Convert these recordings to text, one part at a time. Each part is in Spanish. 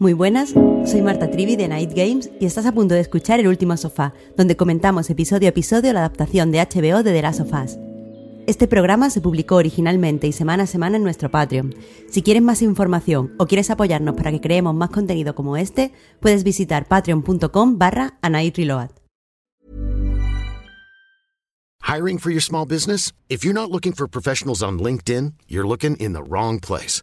Muy buenas, soy Marta Trivi de Night Games y estás a punto de escuchar El Último Sofá, donde comentamos episodio a episodio la adaptación de HBO de The Last of Us. Este programa se publicó originalmente y semana a semana en nuestro Patreon. Si quieres más información o quieres apoyarnos para que creemos más contenido como este, puedes visitar patreon.com barra. Hiring for your small business? If you're not looking for professionals on LinkedIn, you're looking in the wrong place.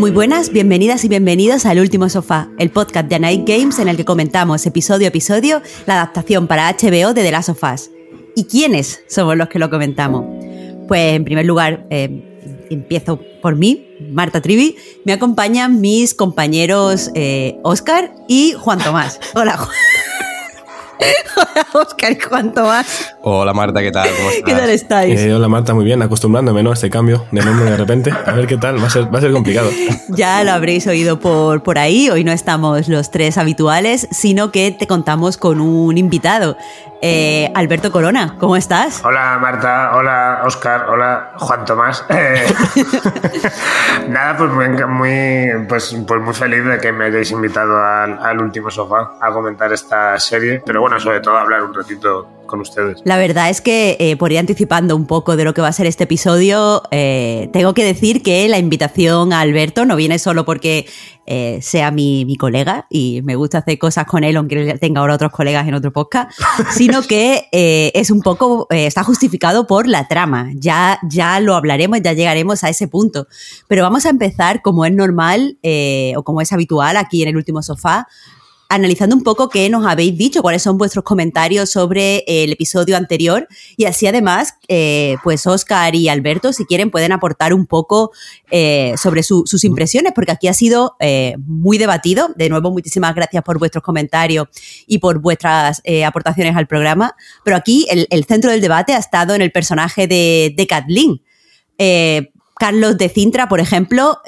Muy buenas, bienvenidas y bienvenidos al Último Sofá, el podcast de Night Games en el que comentamos episodio a episodio la adaptación para HBO de The Last of Us. ¿Y quiénes somos los que lo comentamos? Pues en primer lugar, eh, empiezo por mí, Marta Trivi. Me acompañan mis compañeros Oscar eh, y Juan Tomás. Hola, Juan. Hola, Oscar, ¿cuánto más? Hola, Marta, ¿qué tal? ¿Cómo estás? ¿Qué tal estáis? Eh, hola, Marta, muy bien, acostumbrándome ¿no? a este cambio de nombre de repente. A ver qué tal, va a ser, va a ser complicado. Ya lo habréis oído por, por ahí, hoy no estamos los tres habituales, sino que te contamos con un invitado. Eh, Alberto Corona, ¿cómo estás? Hola Marta, hola Oscar, hola Juan Tomás. Eh, nada, pues muy, muy, pues, pues muy feliz de que me hayáis invitado al, al último sofá a comentar esta serie, pero bueno, sobre todo hablar un ratito con ustedes. La verdad es que, eh, por ir anticipando un poco de lo que va a ser este episodio, eh, tengo que decir que la invitación a Alberto no viene solo porque eh, sea mi, mi, colega y me gusta hacer cosas con él, aunque tenga ahora otros colegas en otro podcast, sino que es un poco, está justificado por la trama. Ya, ya lo hablaremos, ya llegaremos a ese punto. Pero vamos a empezar, como es normal o como es habitual aquí en el último sofá, analizando un poco qué nos habéis dicho, cuáles son vuestros comentarios sobre el episodio anterior y así además, eh, pues Oscar y Alberto, si quieren, pueden aportar un poco eh, sobre su, sus impresiones, porque aquí ha sido eh, muy debatido. De nuevo, muchísimas gracias por vuestros comentarios y por vuestras aportaciones al programa, pero aquí el, centro del debate ha estado en el personaje de, Kathleen. Carlos de Cintra, por ejemplo,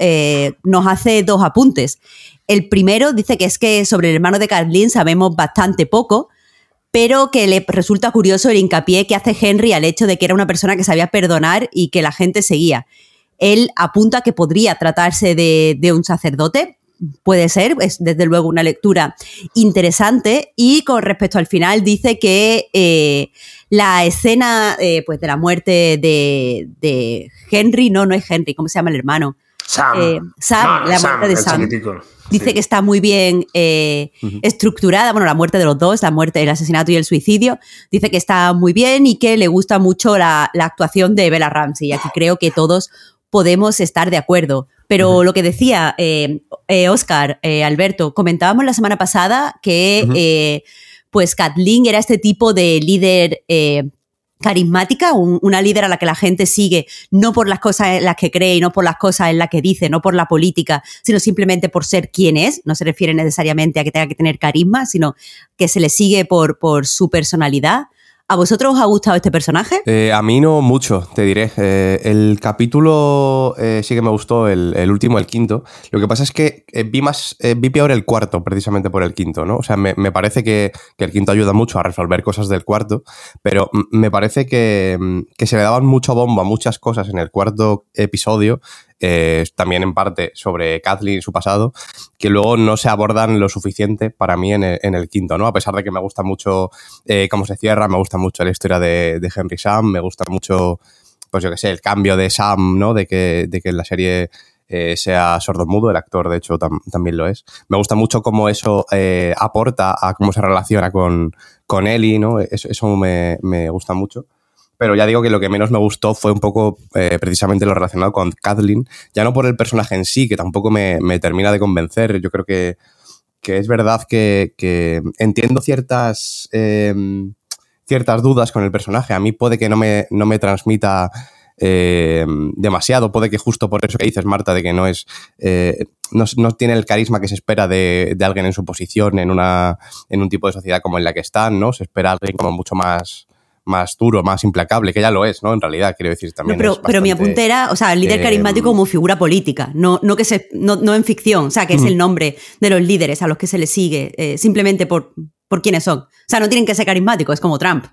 nos hace dos apuntes. El primero dice que es que sobre el hermano de Kathleen sabemos bastante poco, pero que le resulta curioso el hincapié que hace Henry al hecho de que era una persona que sabía perdonar y que la gente seguía. Él apunta que podría tratarse de, de un sacerdote, puede ser, es desde luego una lectura interesante. Y con respecto al final, dice que eh, la escena eh, pues de la muerte de, de, Henry, no, no es Henry, ¿cómo se llama el hermano? Sam. Eh, Sam, no, la Sam, muerte de Sam. Dice sí. que está muy bien eh, uh -huh. estructurada, bueno, la muerte de los dos, la muerte, el asesinato y el suicidio. Dice que está muy bien y que le gusta mucho la, la actuación de Bella Ramsey. Y aquí creo que todos podemos estar de acuerdo. Pero uh -huh. lo que decía eh, eh, Oscar, eh, Alberto, comentábamos la semana pasada que uh -huh. pues Kathleen era este tipo de líder eh, carismática, un, una líder a la que la gente sigue, no por las cosas en las que cree no por las cosas en las que dice, no por la política, sino simplemente por ser quien es. No se refiere necesariamente a que tenga que tener carisma, sino que se le sigue por, por su personalidad. ¿A vosotros os ha gustado este personaje? Eh, a mí no mucho, te diré. Eh, el capítulo eh, sí que me gustó, el, último, el quinto. Lo que pasa es que vi más, vi peor el cuarto, precisamente por el quinto, ¿no? O sea, me, parece que, el quinto ayuda mucho a resolver cosas del cuarto, pero me parece que, que se le daban mucho bombo a muchas cosas en el cuarto episodio eh, también en parte sobre Kathleen y su pasado, que luego no se abordan lo suficiente para mí en el, quinto, ¿no? A pesar de que me gusta mucho eh, cómo se cierra, me gusta mucho la historia de, Henry Sam, me gusta mucho, pues yo qué sé, el cambio de Sam, ¿no? De que, de que la serie eh, sea sordomudo, el actor de hecho tam también lo es. Me gusta mucho cómo eso eh, aporta a cómo se relaciona con, con Ellie, ¿no? Eso, eso me, me gusta mucho pero ya digo que lo que menos me gustó fue un poco eh, precisamente lo relacionado con Kathleen, ya no por el personaje en sí, que tampoco me, me termina de convencer, yo creo que que es verdad que, que entiendo ciertas, em, ciertas dudas con el personaje. A mí puede que no me, no me transmita eh, demasiado. Puede que justo por eso que dices, Marta, de que no es. Eh, no, no, tiene el carisma que se espera de, de, alguien en su posición en una. en un tipo de sociedad como en la que están, ¿no? Se espera alguien como mucho más más duro, más implacable, que ya lo es, ¿no? En realidad, quiero decir también. No, pero, bastante, pero, mi apunte era, o sea, el líder eh, carismático como figura política, no, no, que se, no, no en ficción, o sea, que es el nombre de los líderes a los que se les sigue, eh, simplemente por, por quiénes son. O sea, no tienen que ser carismáticos, es como Trump.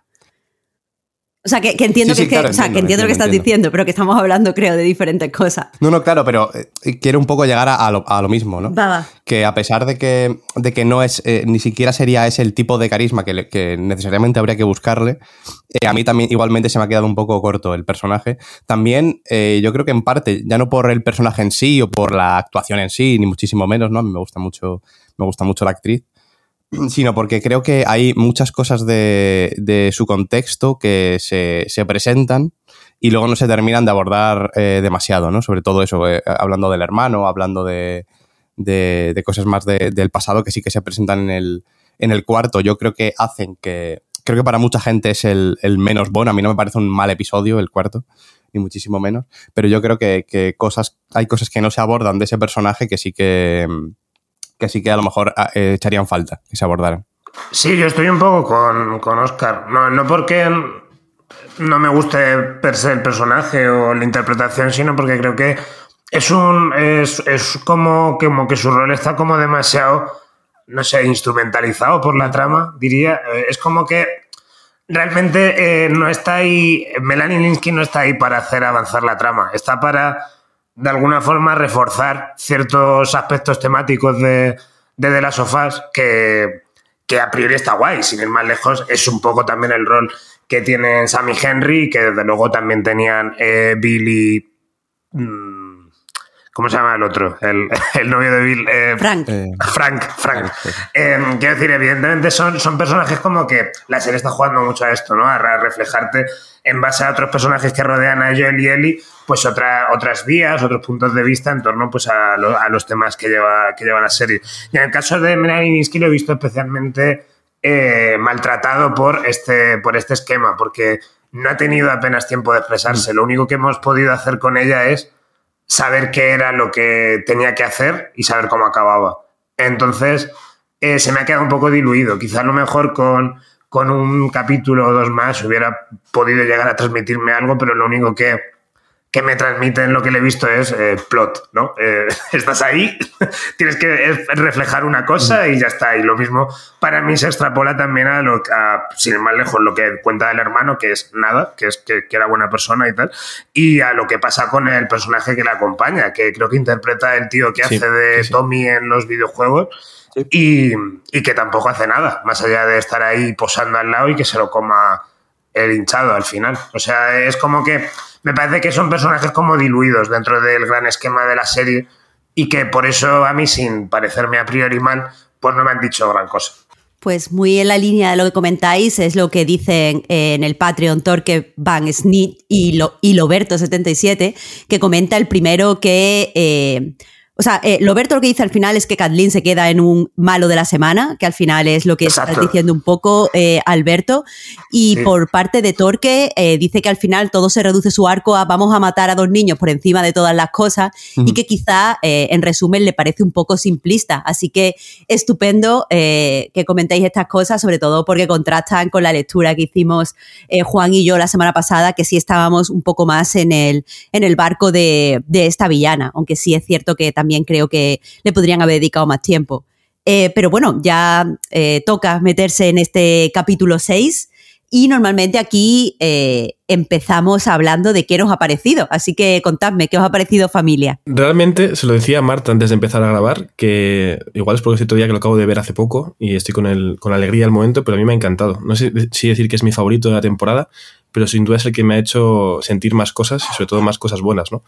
O sea, que, que entiendo, Sí, sí, que, claro, que- o sea, que entiendo, entiendo lo que estás entiendo, diciendo, pero que estamos hablando, creo, de diferentes cosas. No, no, claro, pero eh, quiero un poco llegar a, a lo, a lo mismo, ¿no? Va, va. que a pesar de que, de que no es, eh, ni siquiera sería ese el tipo de carisma que, le- necesariamente habría que buscarle, eh, a mí también igualmente se me ha quedado un poco corto el personaje. También yo creo que en parte, ya no por el personaje en sí o por la actuación en sí, ni muchísimo menos, ¿no? A mí me gusta mucho, me gusta mucho la actriz, sino porque creo que hay muchas cosas de, de su contexto que se, se presentan y luego no se terminan de abordar eh, demasiado, ¿no? Sobre todo eso, eh, hablando del hermano, hablando de, de, cosas más de- del pasado que sí que se presentan en el, en el cuarto, yo creo que hacen que. Creo que para mucha gente es el, menos bueno. A mí no me parece un mal episodio el cuarto, ni muchísimo menos. Pero yo creo que, que cosas, hay cosas que no se abordan de ese personaje que sí que, que sí que a lo mejor ah, eh, echarían falta que se abordaran. Sí, yo estoy un poco con, con Oscar. No, no porque no me guste per se el personaje o la interpretación, sino porque creo que es un. es, es como, como que su rol está como demasiado, no sé, instrumentalizado por la trama, diría. Eh, Es como que realmente eh, no está ahí. Melanie Linsky no está ahí para hacer avanzar la trama. Está para, de alguna forma, reforzar ciertos aspectos temáticos de, de The Last of Us que, que a priori está guay. Sin ir más lejos, es un poco también el rol que tienen Sammy Henry que desde luego también tenían eh, Billy. mm, ¿Cómo se llama el otro? El, el novio de Bill. eh, Frank. Eh, Frank, Frank. Eh, quiero decir, evidentemente son, son personajes como que la serie está jugando mucho a esto, ¿no? A re- reflejarte en base a otros personajes que rodean a Joel y Ellie, pues otra, otras vías, otros puntos de vista en torno pues, a, lo- a los temas que lleva, que lleva la serie. Y en el caso de Melanie Minsky lo he visto especialmente eh, maltratado por este, por este esquema, porque no ha tenido apenas tiempo de expresarse. Lo único que hemos podido hacer con ella es saber qué era lo que tenía que hacer y saber cómo acababa. Entonces, eh, se me ha quedado un poco diluido. Quizá a lo mejor con, con un capítulo o dos más hubiera podido llegar a transmitirme algo, pero lo único que, que me transmiten lo que le he visto es eh, plot, ¿no? Eh, estás ahí, tienes que eh, reflejar una cosa y ya está. Y lo mismo para mí se extrapola también a lo a, sin ir más lejos, lo que cuenta el hermano, que es nada, que es que, que era buena persona y tal, y a lo que pasa con el personaje que le acompaña, que creo que interpreta el tío que Sí, hace de sí. Tommy en los videojuegos. Sí. Y, y que tampoco hace nada, más allá de estar ahí posando al lado y que se lo coma el hinchado al final. O sea, es como que me parece que son personajes como diluidos dentro del gran esquema de la serie y que por eso a mí, sin parecerme a priori mal, pues no me han dicho gran cosa. Pues muy en la línea de lo que comentáis, es lo que dicen eh, en el Patreon Torque Van Snit y, Lo, y Loberto77, que comenta el primero que. eh, o sea, eh, lo que dice al final es que Kathleen se queda en un malo de la semana, que al final es lo que Exacto. estás diciendo un poco, eh, Alberto. Y Sí. por parte de Torque, eh, dice que al final todo se reduce su arco a vamos a matar a dos niños por encima de todas las cosas y que quizá, eh, en resumen, le parece un poco simplista. Así que estupendo eh, que comentéis estas cosas, sobre todo porque contrastan con la lectura que hicimos eh, Juan y yo la semana pasada, que sí estábamos un poco más en el, en el barco de, de esta villana, aunque sí es cierto que también creo que le podrían haber dedicado más tiempo. Eh, pero bueno, ya eh, toca meterse en este capítulo 6 y normalmente aquí eh, empezamos hablando de qué nos ha parecido. Así que contadme, ¿qué os ha parecido familia? Realmente se lo decía a Marta antes de empezar a grabar, que igual es porque es cierto día que lo acabo de ver hace poco y estoy con, el, con alegría del momento, pero a mí me ha encantado. No sé si decir que es mi favorito de la temporada, pero sin duda es el que me ha hecho sentir más cosas y sobre todo más cosas buenas, ¿no?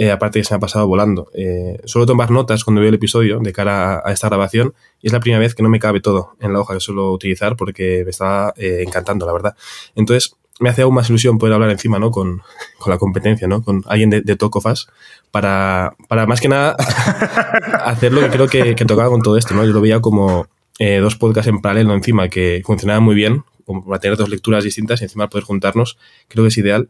Eh, aparte que se me ha pasado volando. Eh, suelo tomar notas cuando veo el episodio de cara a, esta grabación y es la primera vez que no me cabe todo en la hoja que suelo utilizar porque me está eh, encantando, la verdad. Entonces, me hace aún más ilusión poder hablar encima, ¿no? Con, con la competencia, ¿no? Con alguien de, de Tocofas para, para más que nada hacer lo que creo que, que, tocaba con todo esto, ¿no? Yo lo veía como eh, dos podcasts en paralelo encima que funcionaban muy bien, como para tener dos lecturas distintas y encima poder juntarnos, creo que es ideal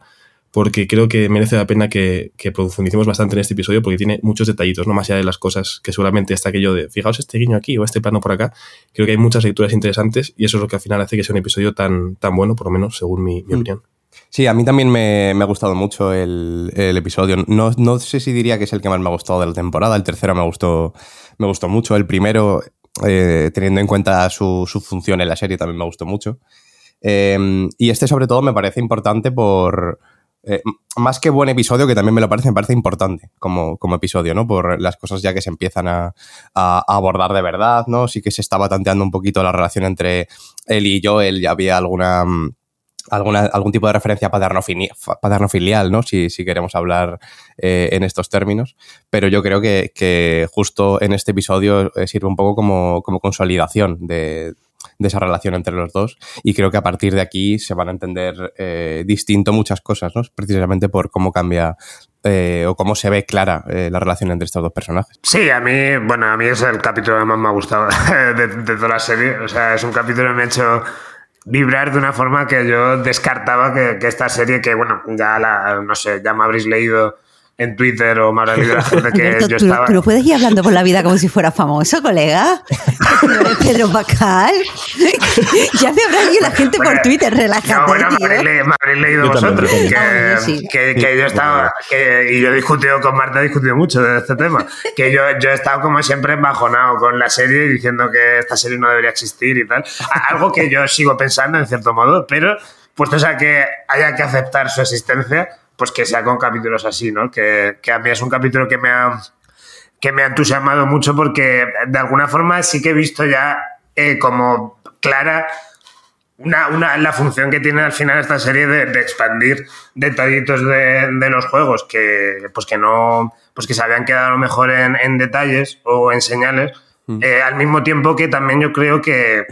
porque creo que merece la pena que, que, profundicemos bastante en este episodio porque tiene muchos detallitos, no más allá de las cosas que seguramente está aquello de, fijaos este guiño aquí o este plano por acá, creo que hay muchas lecturas interesantes y eso es lo que al final hace que sea un episodio tan, tan bueno, por lo menos según mi, mi mm. opinión. Sí, a mí también me, me ha gustado mucho el, el episodio. No, no, sé si diría que es el que más me ha gustado de la temporada. El tercero me gustó, me gustó mucho. El primero, eh, teniendo en cuenta su, su, función en la serie, también me gustó mucho. Eh, y este, sobre todo, me parece importante por, eh, más que buen episodio, que también me lo parece, me parece importante como, como episodio, ¿no? Por las cosas ya que se empiezan a, a, abordar de verdad, ¿no? Sí que se estaba tanteando un poquito la relación entre él y Joel, ya había alguna, alguna algún tipo de referencia paterno-filial, ¿no? Si, si, queremos hablar eh, en estos términos. Pero yo creo que, que justo en este episodio eh, sirve un poco como, como consolidación de, de esa relación entre los dos y creo que a partir de aquí se van a entender eh, distinto muchas cosas, ¿no? Precisamente por cómo cambia eh, o cómo se ve clara eh, la relación entre estos dos personajes. Sí, a mí, bueno, a mí es el capítulo que más me ha gustado de, toda la serie, o sea, es un capítulo que me ha hecho vibrar de una forma que yo descartaba que, que esta serie, que bueno, ya la, no sé, ya me habréis leído en Twitter o me habrá leído la gente que Alberto, yo ¿tú, estaba... ¿Tú no puedes ir hablando por la vida como si fuera famoso, colega? Pedro Bacal. ya me habrá leído la gente por Twitter, relájate, no, bueno, me habréis, le, me habréis leído Yo también, vosotros. yo Que, sí. que, que yo estaba... Que, y yo he discutido con Marta, he discutido mucho de este tema. Que yo, yo he estado como siempre embajonado con la serie diciendo que esta serie no debería existir y tal. Algo que yo sigo pensando en cierto modo, pero puestos a que haya que aceptar su existencia pues que sea con capítulos así, ¿no? Que, que, a mí es un capítulo que me ha que me ha entusiasmado mucho porque de alguna forma sí que he visto ya eh, como clara una, una, la función que tiene al final esta serie de, de expandir detallitos de, de, los juegos que pues que no pues que se habían quedado a lo mejor en, en detalles o en señales mm. eh, al mismo tiempo que también yo creo que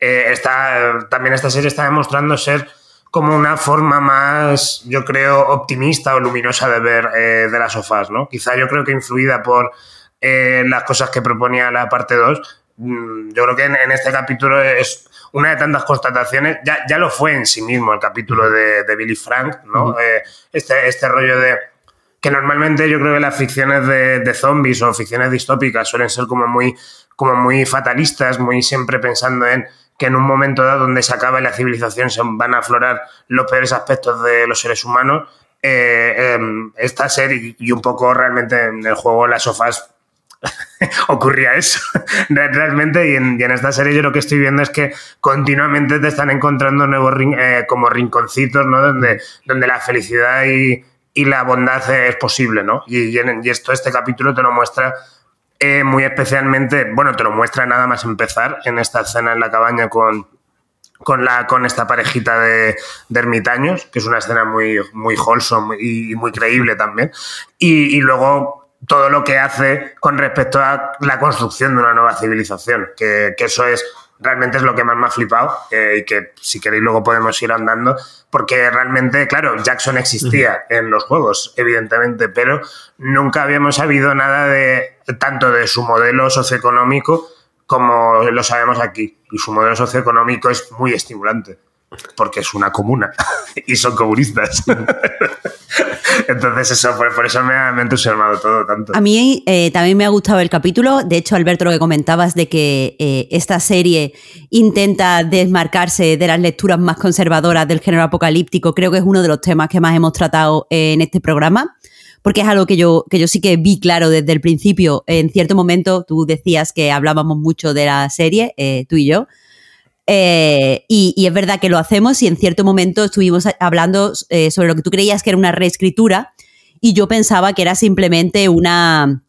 eh, está, también esta serie está demostrando ser como una forma más, yo creo, optimista o luminosa de ver eh, de las sofás, ¿no? Quizá yo creo que influida por eh, las cosas que proponía la parte 2, mmm, yo creo que en, en, este capítulo es una de tantas constataciones, ya, ya lo fue en sí mismo el capítulo de, de Billy Frank, ¿no? Uh -huh. eh, este, este rollo de que normalmente yo creo que las ficciones de, de, zombies o ficciones distópicas suelen ser como muy, como muy fatalistas, muy siempre pensando en que en un momento dado donde se acaba la civilización se van a aflorar los peores aspectos de los seres humanos. Eh, eh, esta serie y un poco realmente en el juego las sofás ocurría eso realmente y en, y en, esta serie yo lo que estoy viendo es que continuamente te están encontrando nuevos rin eh, como rinconcitos ¿no? donde, donde la felicidad y, y la bondad es posible ¿no? y, y, en, y esto este capítulo te lo muestra eh, muy especialmente, bueno, te lo muestra nada más empezar en esta escena en la cabaña con, con, la, con esta parejita de, ermitaños, que es una escena muy, muy wholesome y muy creíble también. Y, luego todo lo que hace con respecto a la construcción de una nueva civilización, que eso es realmente es lo que más me ha flipado eh, y que si queréis luego podemos ir andando porque realmente, claro, Jackson existía en los juegos, evidentemente, pero nunca habíamos sabido nada de tanto de su modelo socioeconómico como lo sabemos aquí. Y su modelo socioeconómico es muy estimulante porque es una comuna y son comunistas. Entonces, eso, por, por eso me ha, entusiasmado todo tanto. A mí eh, también me ha gustado el capítulo. De hecho, Alberto, lo que comentabas de que eh, esta serie intenta desmarcarse de las lecturas más conservadoras del género apocalíptico, creo que es uno de los temas que más hemos tratado en este programa. Porque es algo que yo, que yo sí que vi claro desde el principio. En cierto momento, tú decías que hablábamos mucho de la serie, eh, tú y yo, eh, y, y, es verdad que lo hacemos y en cierto momento estuvimos hablando eh, sobre lo que tú creías que era una reescritura y yo pensaba que era simplemente una,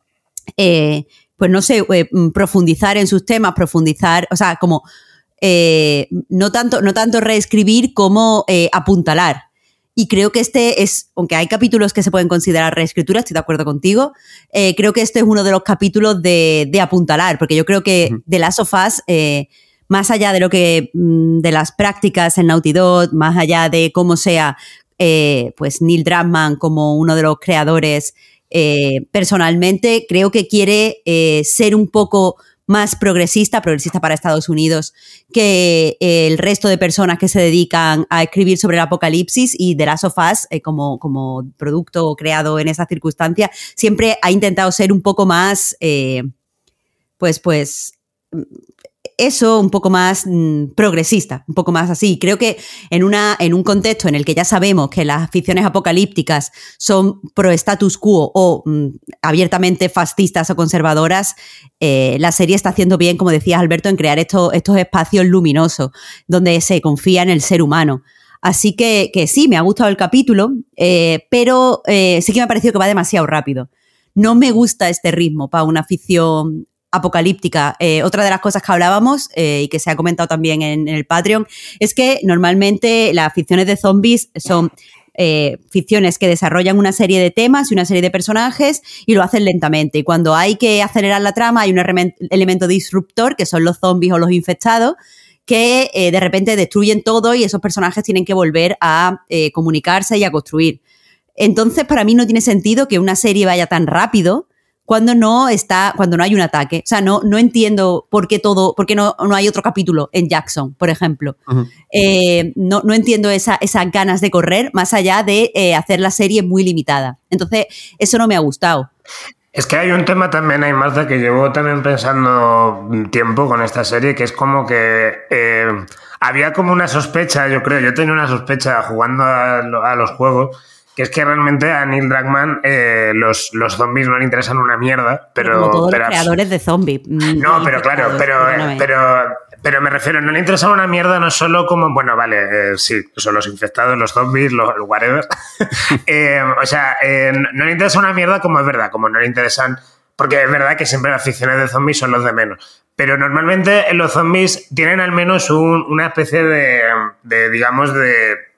eh, pues no sé, eh, profundizar en sus temas, profundizar, o sea, como eh, no, tanto, no tanto reescribir como eh, apuntalar. Y creo que este es, aunque hay capítulos que se pueden considerar reescritura, estoy de acuerdo contigo, creo que este es uno de los capítulos de, de apuntalar, porque yo creo que de Last of Us más allá de lo que, mm, de las prácticas en Naughty Dog, más allá de cómo sea, eh, pues Neil Druckmann como uno de los creadores, eh, personalmente creo que quiere eh, ser un poco más progresista, progresista para Estados Unidos, que el resto de personas que se dedican a escribir sobre el apocalipsis y The Last of Us, como, como producto creado en esa circunstancia, siempre ha intentado ser un poco más, pues, pues, eso un poco más mm, progresista, un poco más así. Creo que en, una, en un contexto en el que ya sabemos que las ficciones apocalípticas son pro status quo o mm, abiertamente fascistas o conservadoras, eh, la serie está haciendo bien, como decías Alberto, en crear estos, estos espacios luminosos donde se confía en el ser humano. Así que, que sí, me ha gustado el capítulo, eh, pero eh, sí que me ha parecido que va demasiado rápido. No me gusta este ritmo para una ficción apocalíptica. Eh, otra de las cosas que hablábamos eh, y que se ha comentado también en, el Patreon es que normalmente las ficciones de zombies son eh, ficciones que desarrollan una serie de temas y una serie de personajes y lo hacen lentamente. Y cuando hay que acelerar la trama hay un elemento disruptor que son los zombies o los infectados que de repente destruyen todo y esos personajes tienen que volver a comunicarse y a construir. Entonces, para mí no tiene sentido que una serie vaya tan rápido cuando no está, cuando no hay un ataque. O sea, no, no entiendo por qué todo, por qué no, no hay otro capítulo en Jackson, por ejemplo. Eh, no, no, entiendo esa, esas ganas de correr, más allá de eh, hacer la serie muy limitada. Entonces, eso no me ha gustado. Es que hay un tema también, hay Marta, que llevo también pensando tiempo con esta serie, que es como que eh, había como una sospecha, yo creo, yo tenía una sospecha jugando a los juegos que es que realmente a Neil Druckmann eh, los, los zombies no le interesan una mierda, pero... Como todos los creadores de zombies. No, pero claro, pero, pero, pero me refiero, no le interesan una mierda no solo como, bueno, vale, eh, sí, son los infectados, los zombies, los whatever. Eh, o sea, no le interesa una mierda como es verdad, como no le interesan... Porque es verdad que siempre las ficciones de zombies son los de menos. Pero normalmente los zombies tienen al menos una especie de, de digamos, de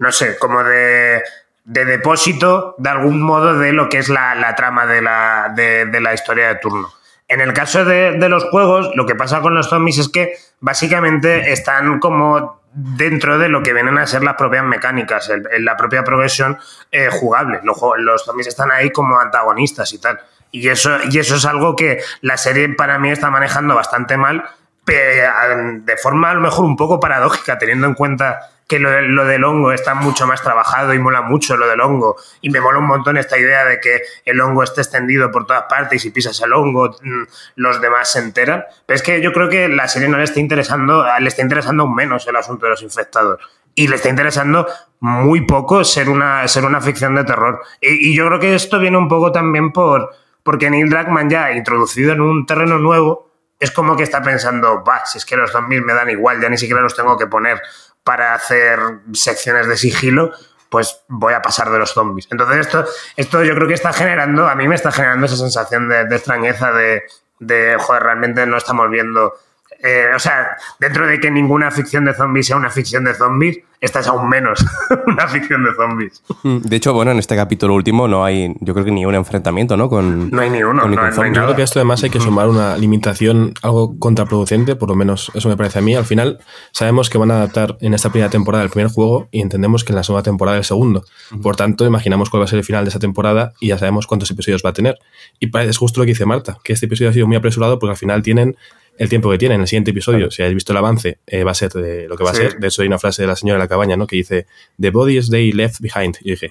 no sé, como de, depósito de algún modo de lo que es la, trama de la, de, la, historia de turno. En el caso de, los juegos, lo que pasa con los zombies es que básicamente están como dentro de lo que vienen a ser las propias mecánicas, la propia progresión eh, jugable. Los, los zombies están ahí como antagonistas y tal. Y eso, y eso es algo que la serie para mí está manejando bastante mal, de forma a lo mejor un poco paradójica, teniendo en cuenta que lo, del hongo está mucho más trabajado y mola mucho lo del hongo. Y me mola un montón esta idea de que el hongo esté extendido por todas partes y si pisas el hongo mm, los demás se enteran. Pero es que yo creo que la serie no le está interesando, le está interesando aún menos el asunto de los infectados. Y le está interesando muy poco ser una, ser una ficción de terror. Y, yo creo que esto viene un poco también por porque Neil Druckmann ya introducido en un terreno nuevo, es como que está pensando, va, si es que los zombies me dan igual, ya ni siquiera los tengo que poner para hacer secciones de sigilo, pues voy a pasar de los zombies. Entonces esto, esto yo creo que está generando, a mí me está generando esa sensación de, extrañeza, de, de, joder, realmente no estamos viendo eh, o sea, dentro de que ninguna ficción de zombies sea una ficción de zombies, esta es aún menos una ficción de zombies. De hecho, bueno, en este capítulo último no hay, yo creo que ni un enfrentamiento, ¿no? Con, no hay ni uno. no, yo creo que esto además hay que sumar una limitación algo contraproducente, por lo menos eso me parece a mí. Al final, sabemos que van a adaptar en esta primera temporada el primer juego y entendemos que en la segunda temporada el segundo. Por tanto, imaginamos cuál va a ser el final de esa temporada y ya sabemos cuántos episodios va a tener. Y es justo lo que dice Marta, que este episodio ha sido muy apresurado porque al final tienen el tiempo que tiene. En el siguiente episodio, si habéis visto el avance, eh, va a ser de lo que va a ser. De hecho, hay una frase de la señora de la cabaña, ¿no? Que dice, The bodies they left behind. Y dije,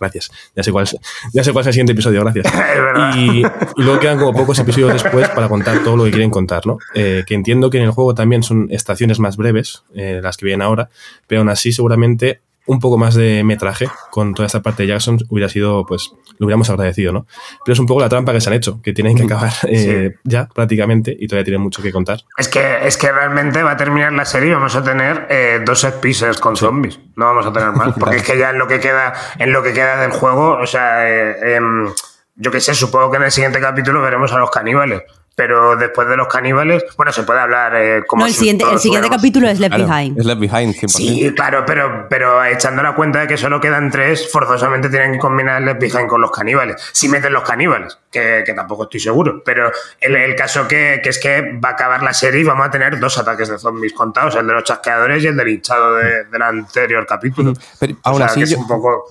gracias. Ya sé cuál, ya sé cuál es el siguiente episodio, gracias. y, luego quedan como pocos episodios después para contar todo lo que quieren contar, ¿no? Eh, que entiendo que en el juego también son estaciones más breves, eh, las que vienen ahora, pero aún así seguramente un poco más de metraje con toda esta parte de Jackson hubiera sido, pues, lo hubiéramos agradecido, ¿no? Pero es un poco la trampa que se han hecho, que tienen que mm, acabar eh, ya prácticamente y todavía tienen mucho que contar. Es que, es que realmente va a terminar la serie y vamos a tener eh, dos set pieces con zombies. No vamos a tener más. Porque es que ya en lo que queda, en lo que queda del juego, o sea, eh, em, yo qué sé, supongo que en el siguiente capítulo veremos a los caníbales pero después de los caníbales, bueno, se puede hablar eh, como... No, el siguiente, el siguiente capítulo es Left Behind. Es Left Behind, 100%. Sí, claro, pero, pero echando la cuenta de que solo quedan tres, forzosamente tienen que combinar Left Behind con los caníbales. Si meten los caníbales, que, que tampoco estoy seguro, pero el, el caso que, que, es que va a acabar la serie y vamos a tener dos ataques de zombies contados, el de los chasqueadores y el del hinchado de, del anterior capítulo. Pero aún o sea, así, que es yo- un poco...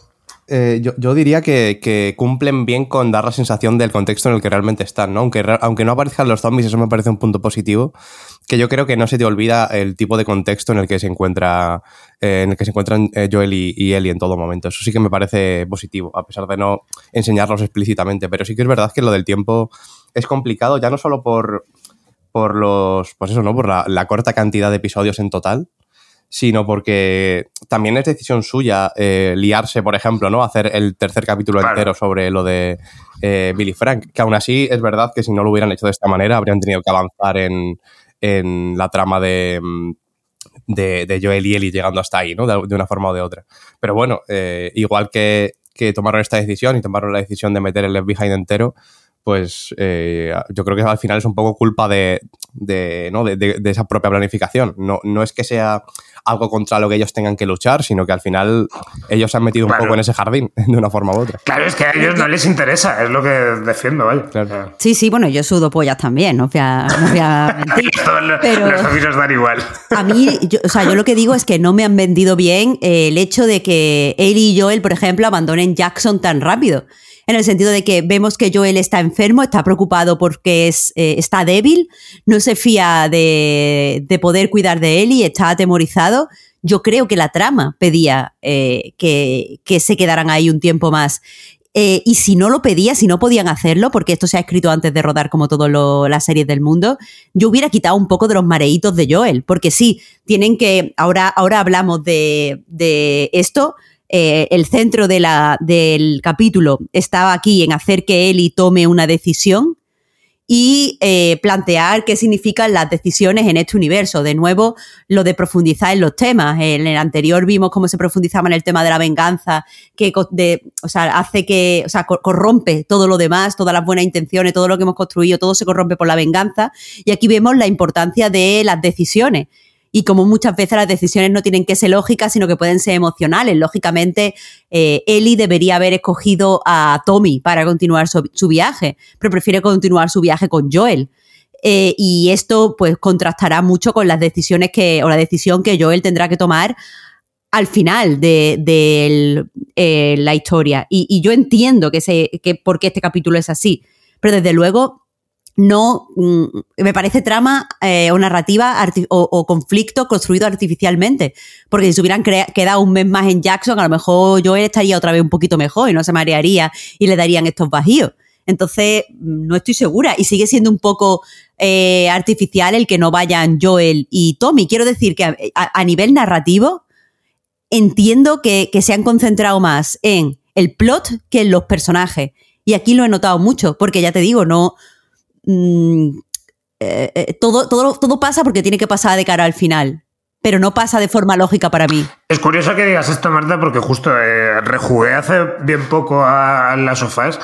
Eh, yo, yo diría que, cumplen bien con dar la sensación del contexto en el que realmente están, ¿no? Aunque, aunque no aparezcan los zombies, eso me parece un punto positivo. Que yo creo que no se te olvida el tipo de contexto en el que se encuentra, eh, en el que se encuentran eh, Joel y, y Ellie en todo momento. Eso sí que me parece positivo, a pesar de no enseñarlos explícitamente. Pero sí que es verdad que lo del tiempo es complicado, ya no solo por, por los, pues eso, ¿no? Por la, la corta cantidad de episodios en total, sino porque también es decisión suya eh, liarse, por ejemplo, ¿no? Hacer el tercer capítulo Claro. entero sobre lo de eh, Billy Frank, que aún así es verdad que si no lo hubieran hecho de esta manera habrían tenido que avanzar en, en la trama de, mm, de, de Joel y Ellie llegando hasta ahí, ¿no? De, de una forma o de otra. Pero bueno, eh, igual que, que tomaron esta decisión y tomaron la decisión de meter el Left Behind entero, pues eh, yo creo que al final es un poco culpa de, de, ¿no? de, de- de esa propia planificación. No, no es que sea algo contra lo que ellos tengan que luchar, sino que al final ellos se han metido un poco en ese jardín, de una forma u otra. Claro, es que a ellos no les interesa, es lo que defiendo. Claro. Sea, Sí, sí, bueno, yo sudo pollas también, no voy a, no voy a mentir. todos los, Pero- los dan igual. A mí, yo, o sea, yo lo que digo es que no me han vendido bien eh, el hecho de que Ellie y Joel, por ejemplo, abandonen Jackson tan rápido. En el sentido de que vemos que Joel está enfermo, está preocupado porque es, eh, está débil, no se fía de, de poder cuidar de Ellie, está atemorizado. Yo creo que la trama pedía eh, que, que se quedaran ahí un tiempo más. Eh, y si no lo pedía, si no podían hacerlo, porque esto se ha escrito antes de rodar como todas las series del mundo, yo hubiera quitado un poco de los mareitos de Joel, porque sí, tienen que, ahora, ahora hablamos de, de esto, eh, el centro del capítulo estaba aquí en hacer que Ellie tome una decisión y eh, plantear qué significan las decisiones en este universo. De nuevo, lo de profundizar en los temas. En el anterior vimos cómo se profundizaba en el tema de la venganza, que de, o sea, hace que, o sea, co- corrompe todo lo demás, todas las buenas intenciones, todo lo que hemos construido, todo se corrompe por la venganza. Y aquí vemos la importancia de las decisiones. Y como muchas veces las decisiones no tienen que ser lógicas, sino que pueden ser emocionales. Lógicamente, eh, Ellie debería haber escogido a Tommy para continuar su, viaje, pero prefiere continuar su viaje con Joel. Eh, y esto pues contrastará mucho con las decisiones que, o la decisión que Joel tendrá que tomar al final de, eh, la historia. Y, y yo entiendo que, se, que por qué este capítulo es así, pero desde luego no mm, me parece trama eh, o narrativa o, conflicto construido artificialmente. Porque si se hubieran quedado un mes más en Jackson, a lo mejor Joel estaría otra vez un poquito mejor y no se marearía y le darían estos bajíos. Entonces, mm, no estoy segura. Y sigue siendo un poco eh, artificial el que no vayan Joel y Tommy. Quiero decir que a, nivel narrativo, entiendo que se han concentrado más en el plot que en los personajes. Y aquí lo he notado mucho, porque ya te digo, no. Mm, eh, eh, todo, todo, todo pasa porque tiene que pasar de cara al final. Pero no pasa de forma lógica para mí. Es curioso que digas esto, Marta, porque justo eh, rejugué hace bien poco a, las sofás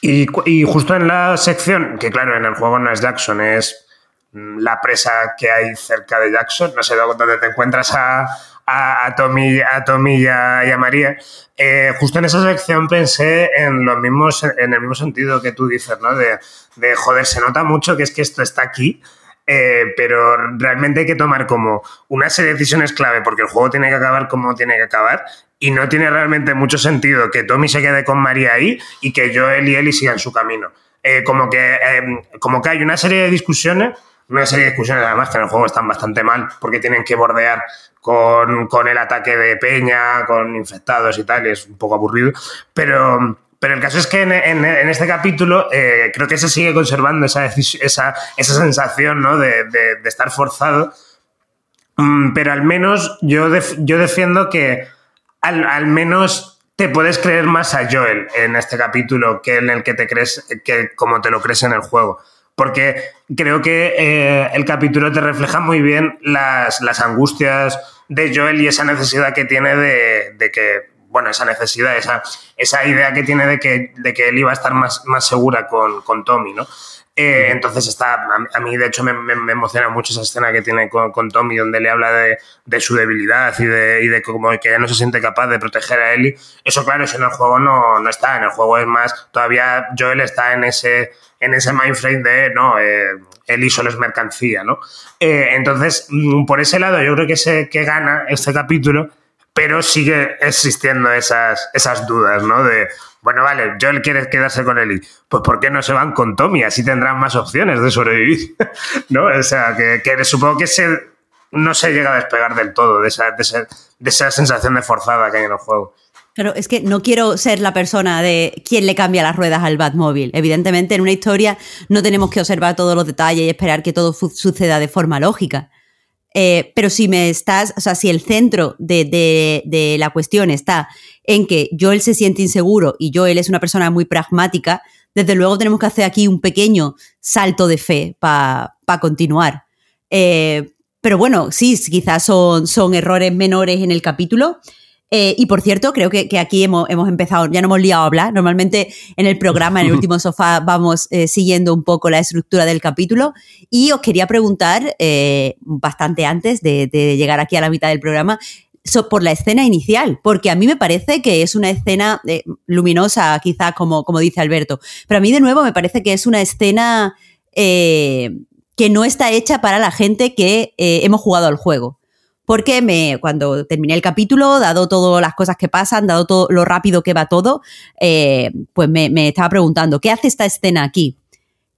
y, y justo en la sección, que claro, en el juego no es Jackson, es mm, la presa que hay cerca de Jackson, no sé dónde te encuentras a, a, Tommy, a Tommy y a, y a María. Eh, justo en esa sección pensé en los mismos, en el mismo sentido que tú dices, ¿no? De, de joder, se nota mucho que es que esto está aquí. Eh, pero realmente hay que tomar como una serie de decisiones clave porque el juego tiene que acabar como tiene que acabar y no tiene realmente mucho sentido que Tommy se quede con María ahí y que Joel y Ellie sigan su camino. Eh, como, que, eh, como que hay una serie de discusiones, una serie de discusiones además que en el juego están bastante mal porque tienen que bordear con, con el ataque de Peña, con infectados y tal, y es un poco aburrido, pero... Pero el caso es que en, este capítulo eh, creo que se sigue conservando esa, esa, esa sensación ¿no? de, de- estar forzado. Mm, pero al menos yo, yo defiendo que al, al menos te puedes creer más a Joel en este capítulo que en el que te crees, que como te lo crees en el juego. Porque creo que eh, el capítulo te refleja muy bien las, las angustias de Joel y esa necesidad que tiene de, de que, bueno, esa necesidad, esa, esa idea que tiene de que, de que él iba a estar más, más segura con, con Tommy, ¿no? Eh, entonces está, a mí de hecho me, emociona mucho esa escena que tiene con, Tommy donde le habla de, su debilidad y de, y de como que ya no se siente capaz de proteger a Ellie. Eso claro, eso en el juego no, no está, en el juego es más, todavía Joel está en ese, en ese mindframe de, no, eh, Ellie solo es mercancía, ¿no? Eh, entonces, mm, por ese lado yo creo que, se, que gana este capítulo, pero sigue existiendo esas, esas dudas, ¿no? De, bueno, vale, Joel quiere quedarse con Ellie. Pues ¿por qué no se van con Tommy? Así tendrán más opciones de sobrevivir. ¿No? O sea, que, supongo que se, no se llega a despegar del todo de esa, de, esa, sensación de forzada que hay en el juego. Claro, es que no quiero ser la persona de quien le cambia las ruedas al Batmóvil. Evidentemente, en una historia no tenemos que observar todos los detalles y esperar que todo suceda de forma lógica. Eh, pero si me estás, o sea, si el centro de, la cuestión está en que Joel se siente inseguro y Joel es una persona muy pragmática, desde luego tenemos que hacer aquí un pequeño salto de fe para continuar. Eh, pero bueno, sí, quizás son, son errores menores en el capítulo. Eh, y por cierto, creo que, aquí hemos, empezado, ya no hemos liado a hablar. Normalmente en el programa, en el último sofá, vamos eh, siguiendo un poco la estructura del capítulo. Y os quería preguntar, eh, bastante antes de, llegar aquí a la mitad del programa, por la escena inicial, porque a mí me parece que es una escena luminosa, quizás como, como dice Alberto. Pero a mí, de nuevo, me parece que es una escena que no está hecha para la gente que hemos jugado al juego porque me, cuando terminé el capítulo, dado todas las cosas que pasan, dado todo lo rápido que va todo, eh, pues me, me, estaba preguntando, ¿qué hace esta escena aquí?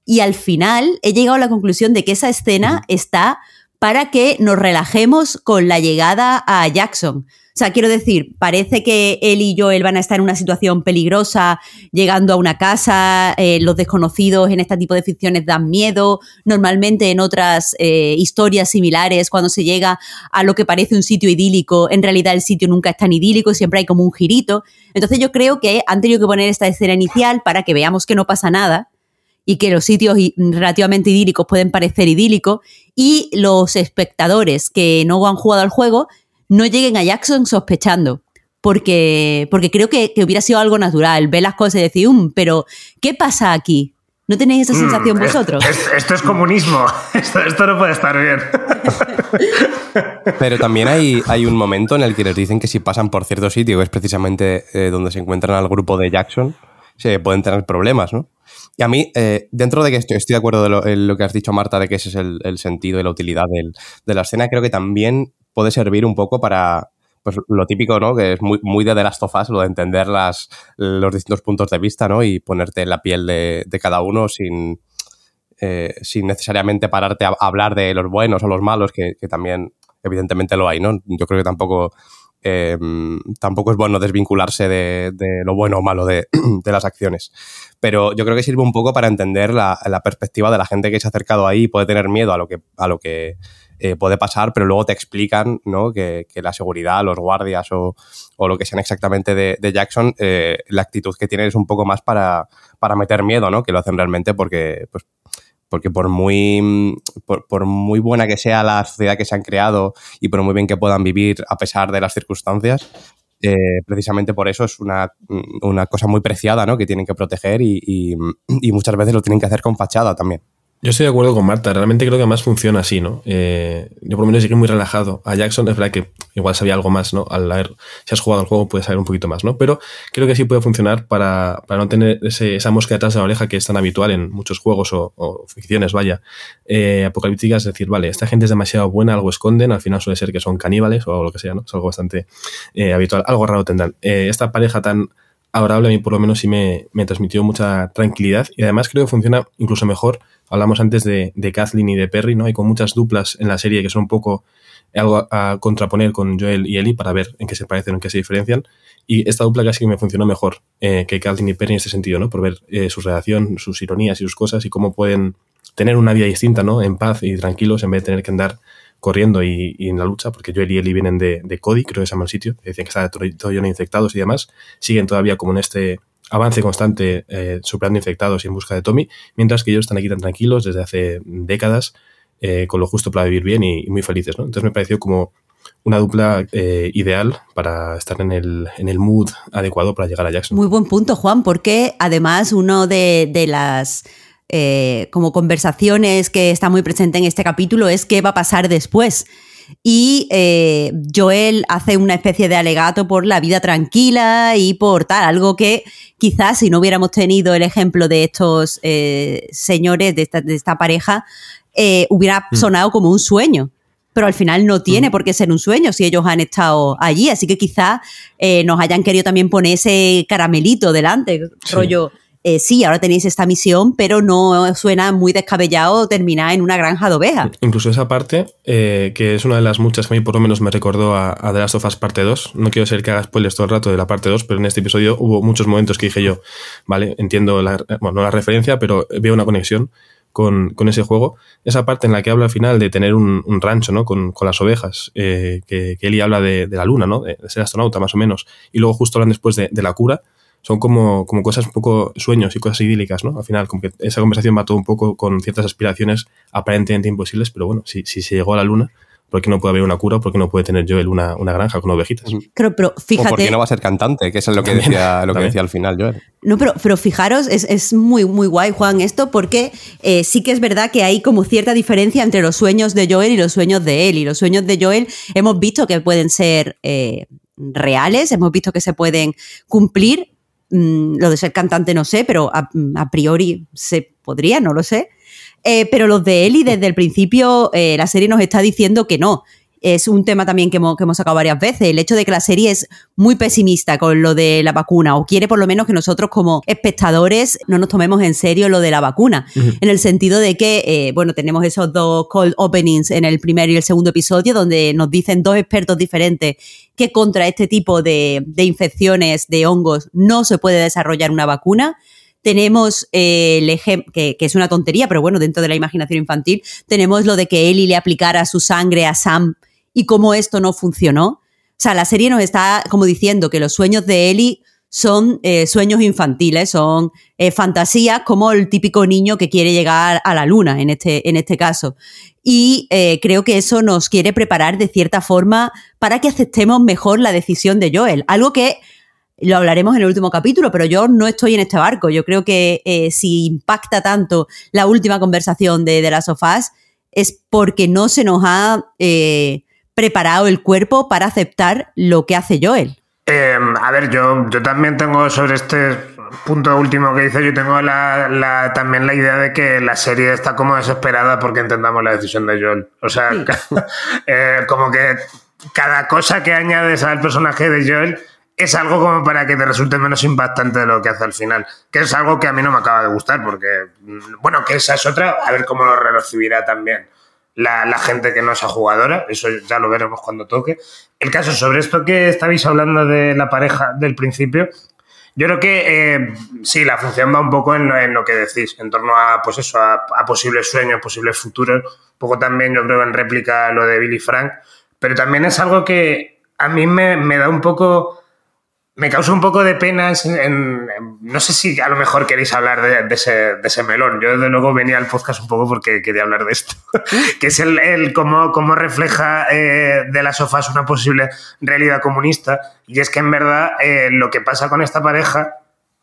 Y al final he llegado a la conclusión de que esa escena está para que nos relajemos con la llegada a Jackson. O sea, quiero decir, parece que él y Joel van a estar en una situación peligrosa llegando a una casa, eh, los desconocidos en este tipo de ficciones dan miedo, normalmente en otras eh, historias similares, cuando se llega a lo que parece un sitio idílico, en realidad el sitio nunca es tan idílico, siempre hay como un girito. Entonces yo creo que han tenido que poner esta escena inicial para que veamos que no pasa nada y que los sitios relativamente idílicos pueden parecer idílicos y los espectadores que no han jugado al juego no lleguen a Jackson sospechando. Porque, porque creo que, hubiera sido algo natural, ver las cosas y decir, um, pero ¿qué pasa aquí? ¿No tenéis esa mm, sensación vosotros? esto es comunismo. Esto, no puede estar bien. Pero también hay, hay, un momento en el que les dicen que si pasan por cierto sitio, que es precisamente eh, donde se encuentran al grupo de Jackson, se pueden tener problemas, ¿no? Y a mí, eh, dentro de que estoy, estoy de acuerdo de lo, que has dicho, Marta, de que ese es el, sentido y la utilidad de la escena, creo que también puede servir un poco para, pues lo típico, ¿no? Que es muy, muy de The Last of Us, lo de entender las, los distintos puntos de vista, ¿no? Y ponerte en la piel de, cada uno sin, eh, sin necesariamente pararte a, hablar de los buenos o los malos, que, también evidentemente lo hay, ¿no? Yo creo que tampoco, eh, tampoco es bueno desvincularse de, lo bueno o malo de, las acciones. Pero yo creo que sirve un poco para entender la, la, perspectiva de la gente que se ha acercado ahí y puede tener miedo a lo que, a lo que eh, puede pasar, pero luego te explican ¿no? que, la seguridad, los guardias o, lo que sean exactamente de, Jackson, eh, la actitud que tienen es un poco más para, para meter miedo, ¿no? que lo hacen realmente porque, pues, porque por muy, por, muy buena que sea la sociedad que se han creado y por muy bien que puedan vivir a pesar de las circunstancias, eh, precisamente por eso es una, cosa muy preciada ¿no? que tienen que proteger y, muchas veces lo tienen que hacer con fachada también. Yo estoy de acuerdo con Marta, realmente creo que más funciona así, ¿no? Eh, yo por lo menos llegué muy relajado a Jackson, es verdad que igual sabía algo más, ¿no? Al haber, si has jugado el juego puedes saber un poquito más, ¿no? Pero creo que sí puede funcionar para, para no tener esa mosca detrás de la oreja que es tan habitual en muchos juegos o, ficciones, vaya, eh, apocalípticas, es decir, vale, esta gente es demasiado buena, algo esconden, al final suele ser que son caníbales o lo que sea, ¿no? Es algo bastante eh, habitual, algo raro tendrán. esta pareja tan adorable a mí por lo menos sí me, me transmitió mucha tranquilidad y además creo que funciona incluso mejor Hablamos antes de, de, Kathleen y de Perry, ¿no? Hay con muchas duplas en la serie que son un poco algo a, contraponer con Joel y Ellie para ver en qué se parecen en qué se diferencian. Y esta dupla casi que me funcionó mejor eh, que Kathleen y Perry en este sentido, ¿no? Por ver eh, su relación, sus ironías y sus cosas y cómo pueden tener una vida distinta, ¿no? En paz y tranquilos en vez de tener que andar corriendo y, en la lucha, porque Joel y Ellie vienen de, de Cody, creo que se llama el sitio, decían que estaban todo, lleno de infectados y demás, siguen todavía como en este avance constante eh, superando infectados y en busca de Tommy, mientras que ellos están aquí tan tranquilos desde hace décadas, eh, con lo justo para vivir bien y, muy felices. ¿no? Entonces me pareció como una dupla eh, ideal para estar en el, en el mood adecuado para llegar a Jackson. Muy buen punto, Juan, porque además uno de, las eh, como conversaciones que está muy presente en este capítulo es qué va a pasar después. Y eh, Joel hace una especie de alegato por la vida tranquila y por tal, algo que quizás si no hubiéramos tenido el ejemplo de estos eh, señores, de esta, pareja, hubiera mm. sonado como un sueño pero al final no tiene mm. por qué ser un sueño si ellos han estado allí. Así que quizás nos hayan querido también poner ese caramelito delante, rollo. Eh, sí, ahora tenéis esta misión, pero no suena muy descabellado terminar en una granja de ovejas. Incluso esa parte, eh, que es una de las muchas que a mí por lo menos me recordó a, The Last of Us parte 2. No quiero ser que haga spoilers todo el rato de la parte 2, pero en este episodio hubo muchos momentos que dije yo, vale, entiendo, la, bueno, no la referencia, pero veo una conexión con, ese juego. Esa parte en la que habla al final de tener un, rancho, ¿no? Con, las ovejas, eh, que, que Eli habla de, la luna, ¿no? De, ser astronauta, más o menos. Y luego justo hablan después de la cura son como, como cosas un poco sueños y cosas idílicas, ¿no? Al final, como que esa conversación va todo un poco con ciertas aspiraciones aparentemente imposibles, pero bueno, si, si se llegó a la luna, ¿por qué no puede haber una cura? ¿Por qué no puede tener Joel una, una granja con ovejitas? Pero, pero fíjate. ¿Por qué no va a ser cantante? Que eso es lo que decía, lo que decía al final Joel. No, pero, pero fijaros, es, es muy, muy guay, Juan, esto, porque eh, sí que es verdad que hay como cierta diferencia entre los sueños de Joel y los sueños de él. Y los sueños de Joel hemos visto que pueden ser eh, reales, hemos visto que se pueden cumplir, Mm, lo de ser cantante no sé, pero a, priori se podría, no lo sé. Eh, pero los de Eli, desde el principio, eh, la serie nos está diciendo que no es un tema también que hemos, que hemos, sacado varias veces, el hecho de que la serie es muy pesimista con lo de la vacuna o quiere por lo menos que nosotros como espectadores no nos tomemos en serio lo de la vacuna, en el sentido de que, eh, bueno, tenemos esos dos cold openings en el primer y el segundo episodio donde nos dicen dos expertos diferentes que contra este tipo de, infecciones de hongos no se puede desarrollar una vacuna. Tenemos eh, el ejemplo, que, que, es una tontería, pero bueno, dentro de la imaginación infantil, tenemos lo de que Ellie le aplicara su sangre a Sam y cómo esto no funcionó. O sea, la serie nos está como diciendo que los sueños de Ellie son eh, sueños infantiles, son eh, fantasías como el típico niño que quiere llegar a la luna en este, en este caso. Y eh, creo que eso nos quiere preparar de cierta forma para que aceptemos mejor la decisión de Joel. Algo que lo hablaremos en el último capítulo, pero yo no estoy en este barco. Yo creo que si impacta tanto la última conversación de, de las sofás es porque no se nos ha preparado el cuerpo para aceptar lo que hace Joel. Em, a ver, yo, yo también tengo sobre este punto último que dice, yo tengo la, también la idea de que la serie está como desesperada porque entendamos la decisión de Joel. O sea, eh, como que cada cosa que añades al personaje de Joel es algo como para que te resulte menos impactante de lo que hace al final. Que es algo que a mí no me acaba de gustar, porque, mm, bueno, que esa es otra, a ver cómo lo recibirá también la, gente que no sea jugadora, eso ya lo veremos cuando toque. El caso sobre esto que estabais hablando de la pareja del principio, yo creo que eh, sí, la función va un poco en, lo que decís, en torno a, pues eso, a, posibles sueños, posibles futuros, un poco también yo creo en réplica lo de Billy Frank, pero también es algo que a mí me, me da un poco me causa un poco de pena. En, no sé si a lo mejor queréis hablar de, ese, melón. Yo, desde luego, venía al podcast un poco porque quería hablar de esto. que es el, el cómo, cómo, refleja eh, de las sofás una posible realidad comunista. Y es que, en verdad, eh, lo que pasa con esta pareja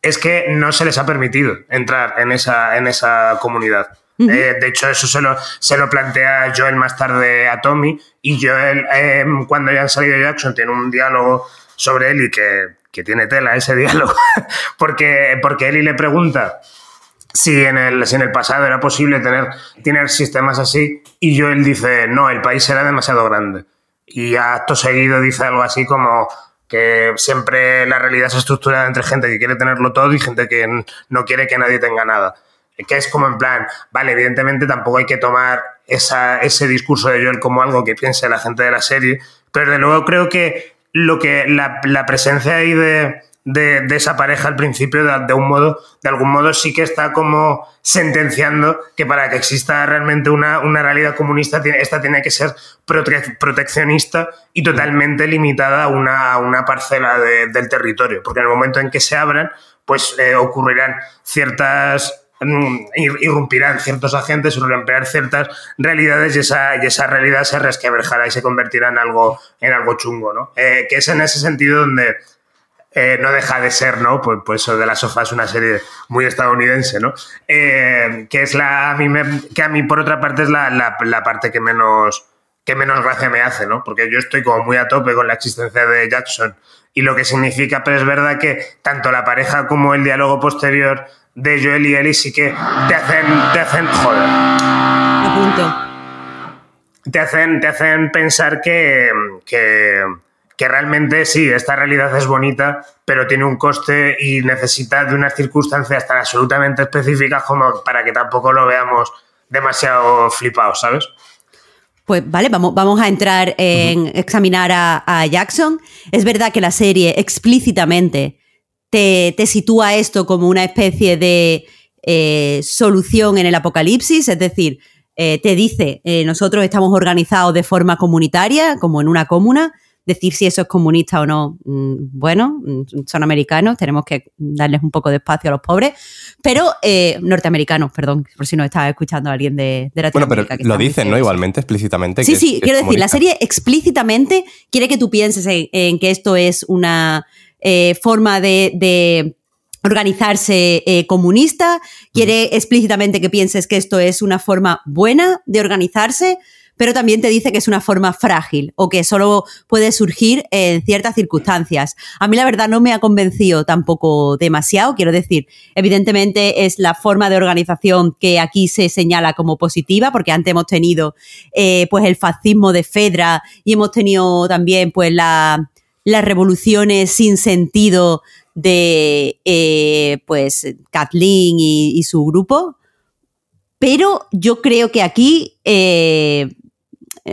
es que no se les ha permitido entrar en esa, en esa comunidad. Eh, de hecho, eso se lo, se lo plantea Joel más tarde a Tommy. Y Joel, cuando ya han salido Jackson, tiene un diálogo sobre él y que que tiene tela ese diálogo, porque, porque Eli le pregunta si en, el, si en el pasado era posible tener, tener sistemas así, y yo él dice, no, el país era demasiado grande. Y acto seguido dice algo así como que siempre la realidad se estructura entre gente que quiere tenerlo todo y gente que no quiere que nadie tenga nada. Que es como en plan, vale, evidentemente tampoco hay que tomar esa, ese discurso de Joel como algo que piense la gente de la serie, pero de luego creo que lo que la, la presencia ahí de, de, esa pareja al principio, de, un modo, de algún modo sí que está como sentenciando que para que exista realmente una, una realidad comunista, esta tiene que ser proteccionista y totalmente limitada a una, una parcela del territorio. Porque en el momento en que se abran, pues eh, ocurrirán ciertas irrumpirán ciertos agentes, irrumpirán ciertas realidades y esa, y esa realidad se resquebrajará y se convertirá en algo, en algo chungo, ¿no? Eh, que es en ese sentido donde eh, no deja de ser, ¿no? Pues, pues de la sofá es una serie muy estadounidense, ¿no? Eh, que es la, a mí que a mí por otra parte es la, la, parte que menos, que menos gracia me hace, ¿no? Porque yo estoy como muy a tope con la existencia de Jackson y lo que significa, pero es verdad que tanto la pareja como el diálogo posterior de Joel y Ellie sí que te hacen, te hacen, joder. Te hacen, te hacen pensar que, que que realmente sí, esta realidad es bonita, pero tiene un coste y necesita de unas circunstancias tan absolutamente específicas como para que tampoco lo veamos demasiado flipado, ¿sabes? Pues vale, vamos, vamos a entrar en examinar a, Jackson. Es verdad que la serie explícitamente te, sitúa esto como una especie de eh, solución en el apocalipsis, es decir, eh, te dice, eh, nosotros estamos organizados de forma comunitaria, como en una comuna, decir si eso es comunista o no, mm, bueno, mm, son americanos, tenemos que darles un poco de espacio a los pobres, pero eh, norteamericanos, perdón, por si no estaba escuchando a alguien de, de Latinoamérica. Bueno, pero lo dicen, ¿no? Igualmente, explícitamente. Sí, sí, quiero decir, la serie explícitamente quiere que tú pienses en, que esto es una eh, forma de, organizarse eh, comunista, quiere explícitamente que pienses que esto es una forma buena de organizarse, pero también te dice que es una forma frágil o que solo puede surgir en ciertas circunstancias. A mí la verdad no me ha convencido tampoco demasiado, quiero decir, evidentemente es la forma de organización que aquí se señala como positiva, porque antes hemos tenido eh, pues el fascismo de Fedra y hemos tenido también pues las revoluciones sin sentido de eh, pues Kathleen y, su grupo. Pero yo creo que aquí eh,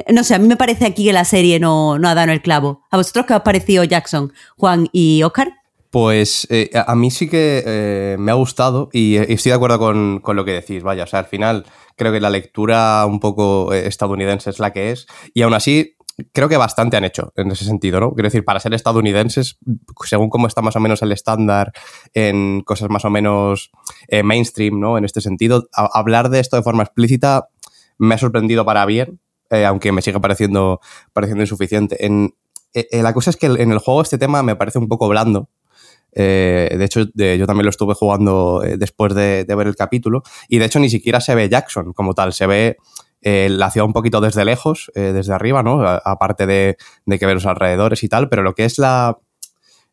no sé, a mí me parece aquí que la serie no, no ha dado el clavo. ¿A vosotros qué os ha parecido Jackson, Juan y Oscar? Pues eh, a mí sí que me ha gustado y estoy de acuerdo con, lo que decís. Vaya, o sea, al final creo que la lectura un poco estadounidense es la que es y aún así creo que bastante han hecho en ese sentido, ¿no? Quiero decir, para ser estadounidenses, según cómo está más o menos el estándar en cosas más o menos mainstream, ¿no? En este sentido, hablar de esto de forma explícita me ha sorprendido para bien eh, aunque me sigue pareciendo, pareciendo insuficiente. En, eh, eh, la cosa es que en el juego este tema me parece un poco blando. de hecho, yo también lo estuve jugando después de, ver el capítulo. Y de hecho, ni siquiera se ve Jackson como tal. Se ve la ciudad un poquito desde lejos, desde arriba, ¿no? aparte de, que ve los alrededores y tal. Pero lo que es la,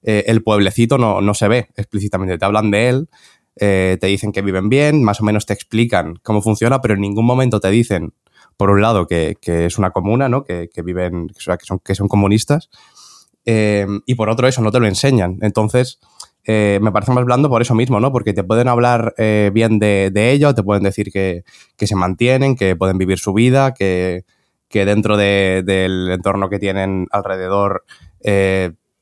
el pueblecito no, no se ve explícitamente. Te hablan de él, te dicen que viven bien, más o menos te explican cómo funciona, pero en ningún momento te dicen por un lado, que, es una comuna, ¿no? Que, viven, que son, que son comunistas, eh, y por otro eso, no te lo enseñan. Entonces, eh, me parece más blando por eso mismo, ¿no? Porque te pueden hablar eh, bien de, de, ello, te pueden decir que, se mantienen, que pueden vivir su vida, que, dentro del entorno que tienen alrededor,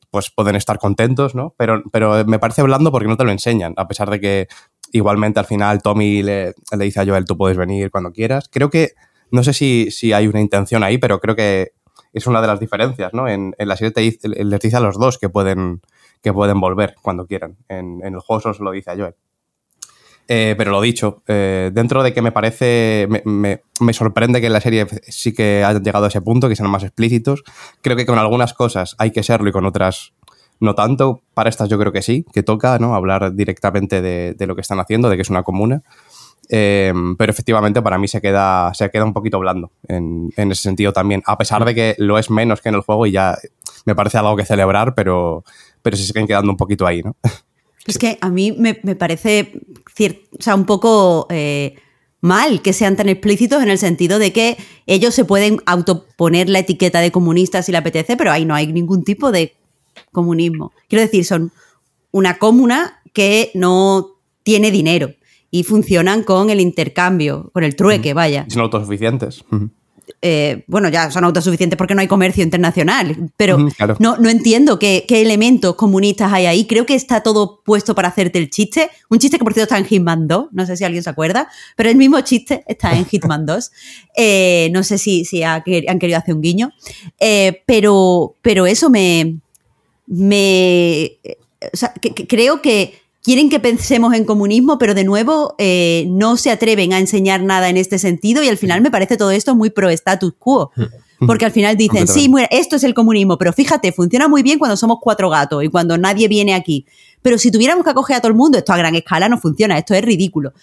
pues pueden estar contentos, ¿no? Pero, pero me parece blando porque no te lo enseñan, a pesar de que igualmente al final Tommy le, le dice a Joel, tú puedes venir cuando quieras. Creo que no sé si, hay una intención ahí, pero creo que es una de las diferencias, ¿no? En, la serie te les dice a los dos que pueden, que pueden volver cuando quieran. En, el juego solo se lo dice a Joel. Eh, pero lo dicho, eh, dentro de que me parece, me, sorprende que en la serie sí que hayan llegado a ese punto, que sean más explícitos. Creo que con algunas cosas hay que serlo y con otras no tanto. Para estas yo creo que sí, que toca ¿no? hablar directamente de, de lo que están haciendo, de que es una comuna. Em, pero efectivamente para mí se queda, se queda un poquito blando en, ese sentido también, a pesar de que lo es menos que en el juego y ya me parece algo que celebrar, pero, pero se siguen quedando un poquito ahí, ¿no? Es que a mí me, parece o sea, un poco eh, mal que sean tan explícitos en el sentido de que ellos se pueden autoponer la etiqueta de comunistas si le apetece, pero ahí no hay ningún tipo de comunismo. Quiero decir, son una comuna que no tiene dinero y funcionan con el intercambio, con el trueque, vaya. Son autosuficientes. Eh, bueno, ya son autosuficientes porque no hay comercio internacional, pero no, no, entiendo qué, elementos comunistas hay ahí. Creo que está todo puesto para hacerte el chiste. Un chiste que por cierto está en Hitman 2, no sé si alguien se acuerda, pero el mismo chiste está en Hitman 2. Eh, no sé si, si han querido hacer un guiño, eh, pero, pero eso me... me creo que quieren que pensemos en comunismo, pero de nuevo eh, no se atreven a enseñar nada en este sentido y al final me parece todo esto muy pro status quo. Porque al final dicen, sí, esto es el comunismo, pero fíjate, funciona muy bien cuando somos cuatro gatos y cuando nadie viene aquí. Pero si tuviéramos que acoger a todo el mundo, esto a gran escala no funciona, esto es ridículo.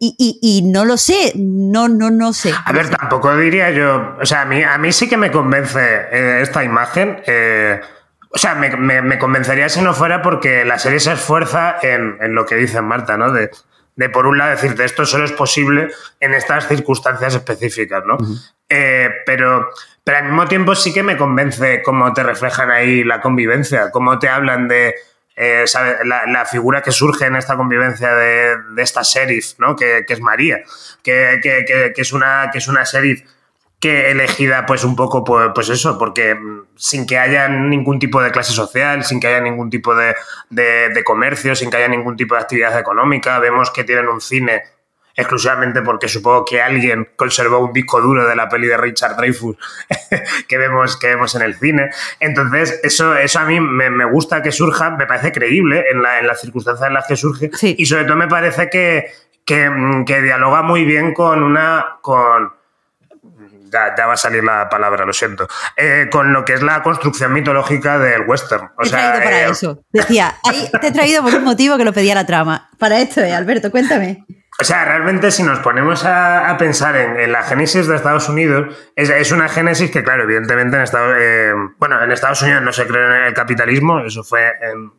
Y, no lo sé, no, no, no sé. A ver, tampoco diría yo, o sea, a mí, a mí sí que me convence eh, esta imagen. Eh, o sea, me, convencería si no fuera porque la serie se esfuerza en, lo que dice Marta, ¿no? De, por un lado decirte esto solo es posible en estas circunstancias específicas, ¿no? Eh, pero, pero al mismo tiempo sí que me convence cómo te reflejan ahí la convivencia, cómo te hablan de eh, La, figura que surge en esta convivencia de, esta sheriff, ¿no? Que, es María, que, es una, que es una sheriff que elegida pues un poco pues, pues, eso, porque mm, sin que haya ningún tipo de clase social, sin que haya ningún tipo de, comercio, sin que haya ningún tipo de actividad económica, vemos que tienen un cine exclusivamente porque supongo que alguien conservó un disco duro de la peli de Richard Dreyfus que, vemos, que vemos en el cine. Entonces, eso, eso a mí me, gusta que surja, me parece creíble en, la, en las circunstancias en las que surge y sobre todo me parece que, que, mm, que dialoga muy bien con una... Con, ya, va a salir la palabra, lo siento, eh, con lo que es la construcción mitológica del western. te he traído para eh, eso. Decía, te he traído por un motivo que lo pedía la trama. Para esto, eh, Alberto, cuéntame. O sea, realmente si nos ponemos a, pensar en, la génesis de Estados Unidos, es, una génesis que, claro, evidentemente en Estados, bueno, en Estados Unidos no se cree en el capitalismo, eso fue en,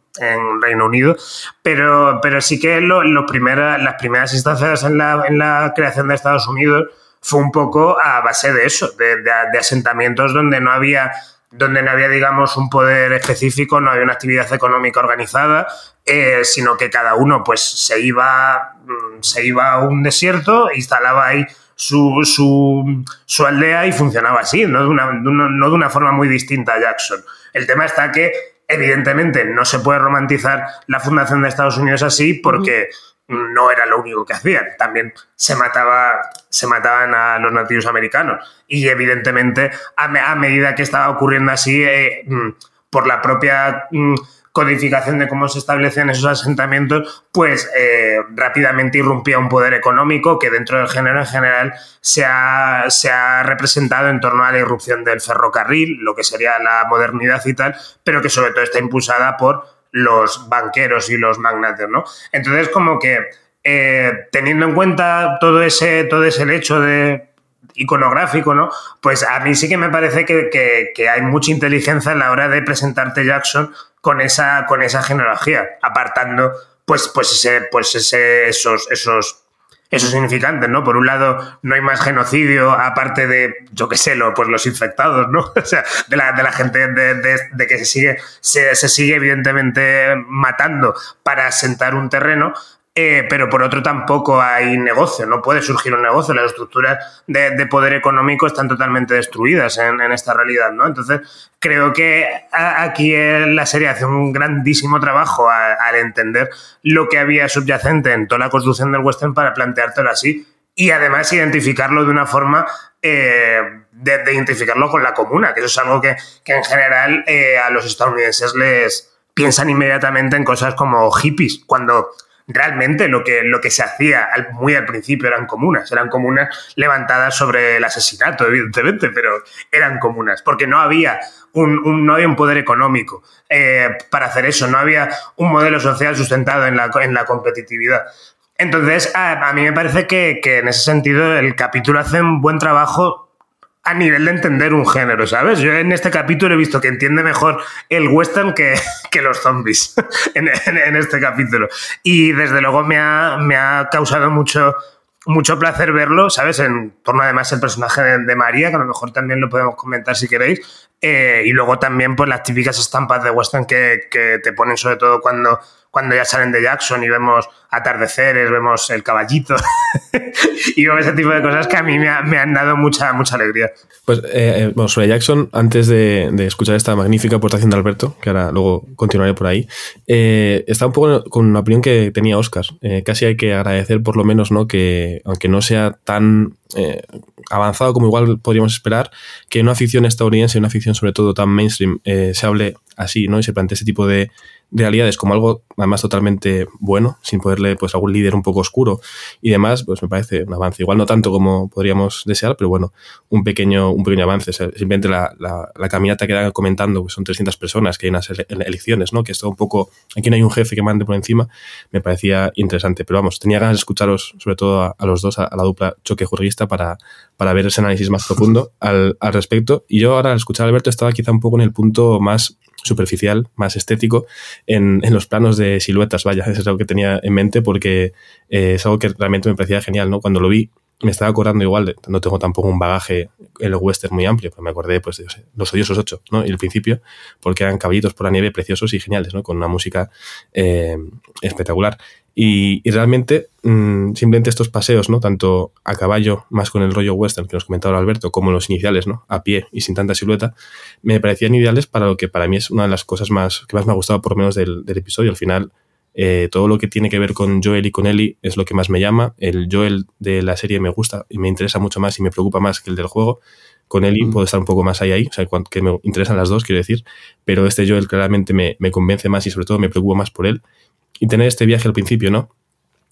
Reino Unido, pero, pero sí que lo, las primeras instancias en la, en la creación de Estados Unidos fue un poco a base de eso, de, asentamientos donde no había donde no había, digamos, un poder específico, no había una actividad económica organizada, eh, sino que cada uno pues se iba, mm, se iba a un desierto, instalaba ahí su, su, aldea y funcionaba así, ¿no? De una, no de una forma muy distinta a Jackson. El tema está que, evidentemente, no se puede romantizar la fundación de Estados Unidos así porque no era lo único que hacían. También se, mataba, se mataban a los nativos americanos. Y evidentemente, a, medida que estaba ocurriendo así, eh, mm, por la propia mm, codificación de cómo se establecen esos asentamientos, pues eh, rápidamente irrumpía un poder económico que dentro del género en general se ha, se ha, representado en torno a la irrupción del ferrocarril, lo que sería la modernidad y tal, pero que sobre todo está impulsada por los banqueros y los magnates, ¿no? Entonces, como que eh, teniendo en cuenta todo ese, todo ese hecho de iconográfico, ¿no? Pues a mí sí que me parece que, hay mucha inteligencia a la hora de presentarte Jackson con esa, con esa genealogía, apartando pues, pues, ese, pues ese, esos, esos eso es significante, ¿no? Por un lado, no hay más genocidio aparte de, yo qué sé, lo, pues los infectados, ¿no? O sea, de la, de la gente de, que se sigue, se, se, sigue evidentemente matando para asentar un terreno, eh, pero por otro tampoco hay negocio, no puede surgir un negocio, las estructuras de, poder económico están totalmente destruidas en, esta realidad, ¿no? Entonces, creo que aquí la serie hace un grandísimo trabajo al entender lo que había subyacente en toda la construcción del western para planteártelo así y además identificarlo de una forma eh, de, identificarlo con la comuna, que eso es algo que, en general eh, a los estadounidenses les piensan inmediatamente en cosas como hippies, cuando realmente lo que, lo que se hacía muy al principio eran comunas, eran comunas levantadas sobre el asesinato, evidentemente, pero eran comunas, porque no había un, no había un poder económico eh, para hacer eso, no había un modelo social sustentado en la, en la competitividad. Entonces, a, mí me parece que, que en ese sentido el capítulo hace un buen trabajo a nivel de entender un género, ¿sabes? Yo en este capítulo he visto que entiende mejor el western que, los zombies en, este capítulo. Y desde luego me ha, me ha causado mucho, mucho placer verlo, ¿sabes? En torno además el personaje de, María, que a lo mejor también lo podemos comentar si queréis. Eh, y luego también pues las típicas estampas de western que, que te ponen sobre todo cuando cuando ya salen de Jackson y vemos atardeceres, vemos el caballito y vemos ese tipo de cosas que a mí me, han dado mucha, mucha alegría. Pues eh, eh, sobre Jackson, antes de, escuchar esta magnífica aportación de Alberto, que ahora luego continuaré por ahí, eh, está un poco con una opinión que tenía Oscar. casi hay que agradecer por lo menos ¿no? que, aunque no sea tan avanzado como igual podríamos esperar, que una ficción estadounidense, una ficción sobre todo tan mainstream, se hable así, ¿no? Y se plantee ese tipo de, realidades como algo además totalmente bueno, sin poderle pues algún líder un poco oscuro y demás, pues me parece un avance. Igual no tanto como podríamos desear, pero bueno, un pequeño, un pequeño avance. simplemente la, la, caminata que dan comentando, pues son 300 personas, que hay unas elecciones, ¿no? Que es todo un poco, aquí no hay un jefe que mande por encima, me parecía interesante. Pero vamos, tenía ganas de escucharos, sobre todo a, los dos, a, la dupla choque jurista para, para ver ese análisis más profundo al, al respecto. Y yo ahora al escuchar a Alberto estaba quizá un poco en el punto más superficial, más estético, en, en, los planos de siluetas, vaya, eso es algo que tenía en mente porque eh, es algo que realmente me parecía genial, ¿no? Cuando lo vi, me estaba acordando igual, no tengo tampoco un bagaje en el western muy amplio, pero me acordé pues de Los Odiosos ocho, ¿no? Y el principio, porque eran caballitos por la nieve preciosos y geniales, ¿no? Con una música eh, espectacular. Y, realmente, mm, simplemente estos paseos, ¿no? Tanto a caballo, más con el rollo western que nos comentaba Alberto, como los iniciales, ¿no? A pie y sin tanta silueta, me parecían ideales para lo que para mí es una de las cosas más que más me ha gustado, por lo menos del, episodio. Al final, eh, todo lo que tiene que ver con Joel y con Ellie es lo que más me llama. El Joel de la serie me gusta y me interesa mucho más y me preocupa más que el del juego. Con Ellie mm. puedo estar un poco más ahí ahí, o sea, que me interesan las dos, quiero decir, pero este Joel claramente me, me convence más y sobre todo me preocupa más por él y tener este viaje al principio, ¿no?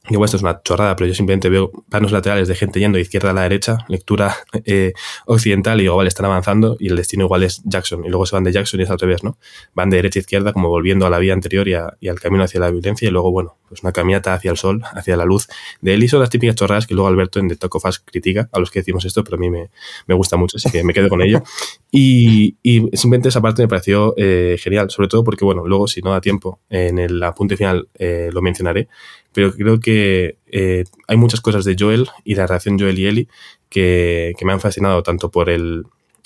Igual esto es una chorrada, pero yo simplemente veo planos laterales de gente yendo de izquierda a la derecha, lectura eh, occidental, y digo, vale, están avanzando y el destino igual es Jackson. Y luego se van de Jackson y es al revés, ¿no? Van de derecha a izquierda, como volviendo a la vía anterior y, al camino hacia la violencia, y luego, bueno, pues una caminata hacia el sol, hacia la luz. De él y son las típicas chorradas que luego Alberto en The Talk of Us critica a los que decimos esto, pero a mí me, me gusta mucho, así que me quedo con ello. Y, y simplemente esa parte me pareció eh, genial, sobre todo porque, bueno, luego si no da tiempo, en el apunte final eh, lo mencionaré, pero creo que eh, hay muchas cosas de Joel y la relación Joel y Ellie que, me han fascinado tanto por el,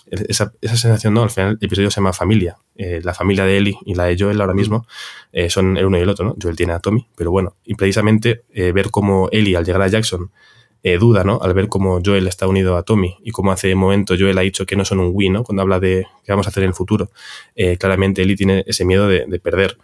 esa, esa, sensación, ¿no? Al final el episodio se llama Familia. Eh, la familia de Ellie y la de Joel ahora mismo eh, son el uno y el otro, ¿no? Joel tiene a Tommy, pero bueno, y precisamente ver cómo Ellie al llegar a Jackson duda, ¿no? Al ver cómo Joel está unido a Tommy y cómo hace momento Joel ha dicho que no son un win, ¿no? Cuando habla de qué vamos a hacer en el futuro, claramente Ellie tiene ese miedo de, de perder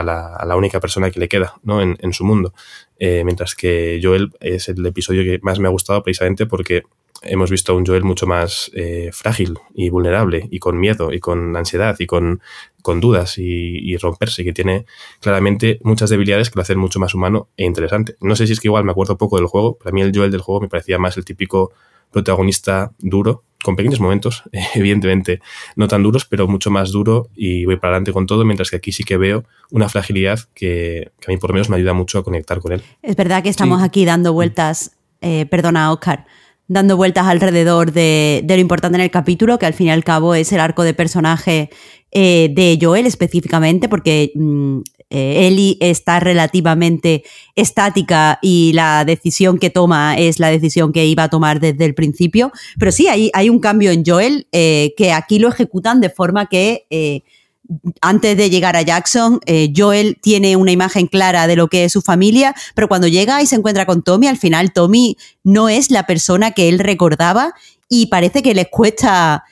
a la, única persona que le queda ¿no? en, su mundo. Eh, mientras que Joel es el episodio que más me ha gustado precisamente porque hemos visto a un Joel mucho más eh, frágil y vulnerable y con miedo y con ansiedad y con, con dudas y, romperse, que tiene claramente muchas debilidades que lo hacen mucho más humano e interesante. No sé si es que igual me acuerdo poco del juego, para mí el Joel del juego me parecía más el típico protagonista duro, con pequeños momentos, evidentemente no tan duros, pero mucho más duro y voy para adelante con todo, mientras que aquí sí que veo una fragilidad que, a mí por lo menos me ayuda mucho a conectar con él. Es verdad que estamos aquí dando vueltas, eh, perdona Oscar, dando vueltas alrededor de, lo importante en el capítulo, que al fin y al cabo es el arco de personaje eh, de Joel específicamente, porque mm, eh, Ellie está relativamente estática y la decisión que toma es la decisión que iba a tomar desde el principio. Pero sí, hay, un cambio en Joel eh, que aquí lo ejecutan de forma que eh, antes de llegar a Jackson, Joel tiene una imagen clara de lo que es su familia, pero cuando llega y se encuentra con Tommy, al final Tommy no es la persona que él recordaba y parece que les cuesta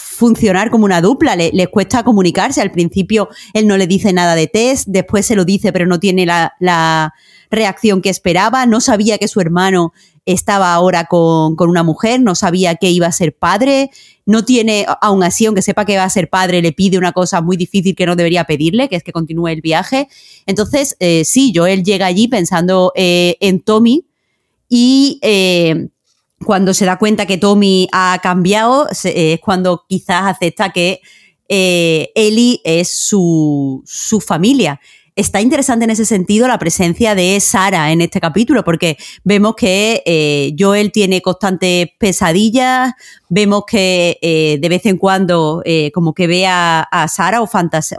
funcionar como una dupla, le, les cuesta comunicarse. Al principio él no le dice nada de Tess, después se lo dice pero no tiene la, reacción que esperaba, no sabía que su hermano estaba ahora con, una mujer, no sabía que iba a ser padre, no tiene, aún así, aunque sepa que va a ser padre, le pide una cosa muy difícil que no debería pedirle, que es que continúe el viaje. Entonces, eh, sí, Joel llega allí pensando eh, en Tommy y eh, cuando se da cuenta que Tommy ha cambiado, es cuando quizás acepta que eh, Ellie es su, familia. Está interesante en ese sentido la presencia de Sara en este capítulo, porque vemos que eh, Joel tiene constantes pesadillas, vemos que eh, de vez en cuando como que ve a, Sara o, fantasía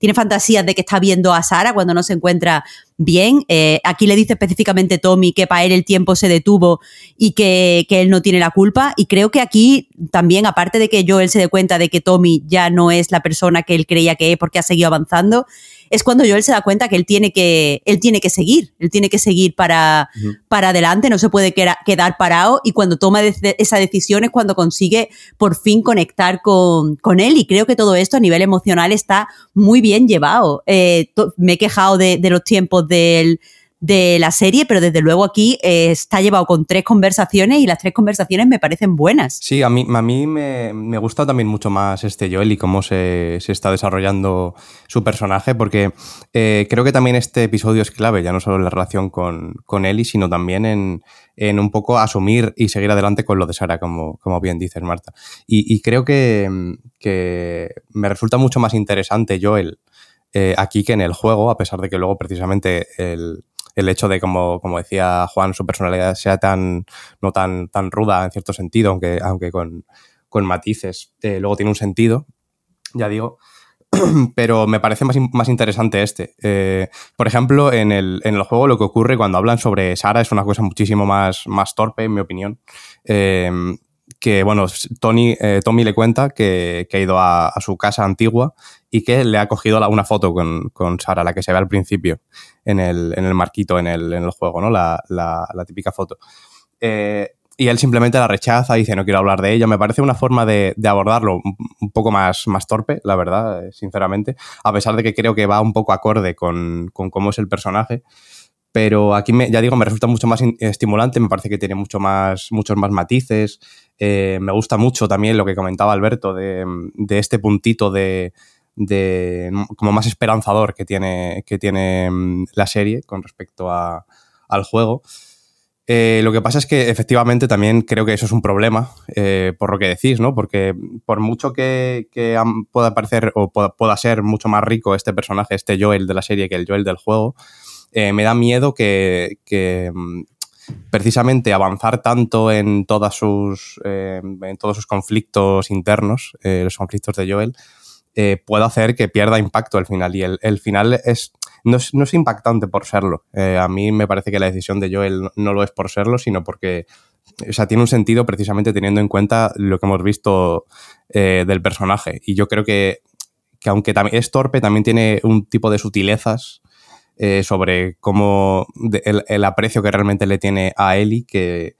tiene fantasías de que está viendo a Sara cuando no se encuentra bien. Eh, aquí le dice específicamente Tommy que para él el tiempo se detuvo y que, él no tiene la culpa. Y creo que aquí también, aparte de que Joel se dé cuenta de que Tommy ya no es la persona que él creía que es porque ha seguido avanzando, es cuando Joel se da cuenta que él tiene que, él tiene que seguir, él tiene que seguir para, para adelante, no se puede quedar parado y cuando toma esa decisión es cuando consigue por fin conectar con, con, él y creo que todo esto a nivel emocional está muy bien llevado. Eh, me he quejado de, los tiempos del, de la serie, pero desde luego aquí eh, está llevado con tres conversaciones y las tres conversaciones me parecen buenas. Sí, a mí, a mí me, me gusta también mucho más este Joel y cómo se, se está desarrollando su personaje, porque eh, creo que también este episodio es clave, ya no solo en la relación con, con Ellie, sino también en, en, un poco asumir y seguir adelante con lo de Sara, como, como bien dices, Marta. Y, y creo que, que me resulta mucho más interesante Joel eh, aquí que en el juego, a pesar de que luego precisamente el, el hecho de, como, como decía Juan, su personalidad sea tan, no tan, tan ruda en cierto sentido, aunque, aunque con, con matices, eh, luego tiene un sentido, ya digo, pero me parece más, más interesante este. Eh, por ejemplo, en el, en el, juego lo que ocurre cuando hablan sobre Sara es una cosa muchísimo más, más torpe, en mi opinión. Eh, que, bueno, Tony, eh, Tommy le cuenta que, que ha ido a, su casa antigua y que le ha cogido una foto con, con, Sara, la que se ve al principio en el, en el marquito en el, en el, juego, ¿no? La, la, típica foto. Eh, y él simplemente la rechaza, dice no quiero hablar de ella. Me parece una forma de, de abordarlo un poco más, más torpe, la verdad, eh, sinceramente, a pesar de que creo que va un poco acorde con, con cómo es el personaje pero aquí me, ya digo, me resulta mucho más estimulante, me parece que tiene mucho más, muchos más matices. Eh, me gusta mucho también lo que comentaba Alberto de, este puntito de, como más esperanzador que tiene, que tiene mm, la serie con respecto al juego. Eh, lo que pasa es que efectivamente también creo que eso es un problema, eh, por lo que decís, ¿no? Porque por mucho que, pueda parecer o pueda, ser mucho más rico este personaje, este Joel de la serie que el Joel del juego, me da miedo que, que, mm, precisamente avanzar tanto en, sus, eh, en todos sus conflictos internos, eh, los conflictos de Joel, eh, pueda hacer que pierda impacto al final. Y el, final es no, es impactante por serlo. a mí me parece que la decisión de Joel no, no lo es por serlo, sino porque o sea, tiene un sentido precisamente teniendo en cuenta lo que hemos visto eh, del personaje. Y yo creo que, que aunque es torpe, también tiene un tipo de sutilezas eh, sobre cómo el, el, aprecio que realmente le tiene a Ellie que,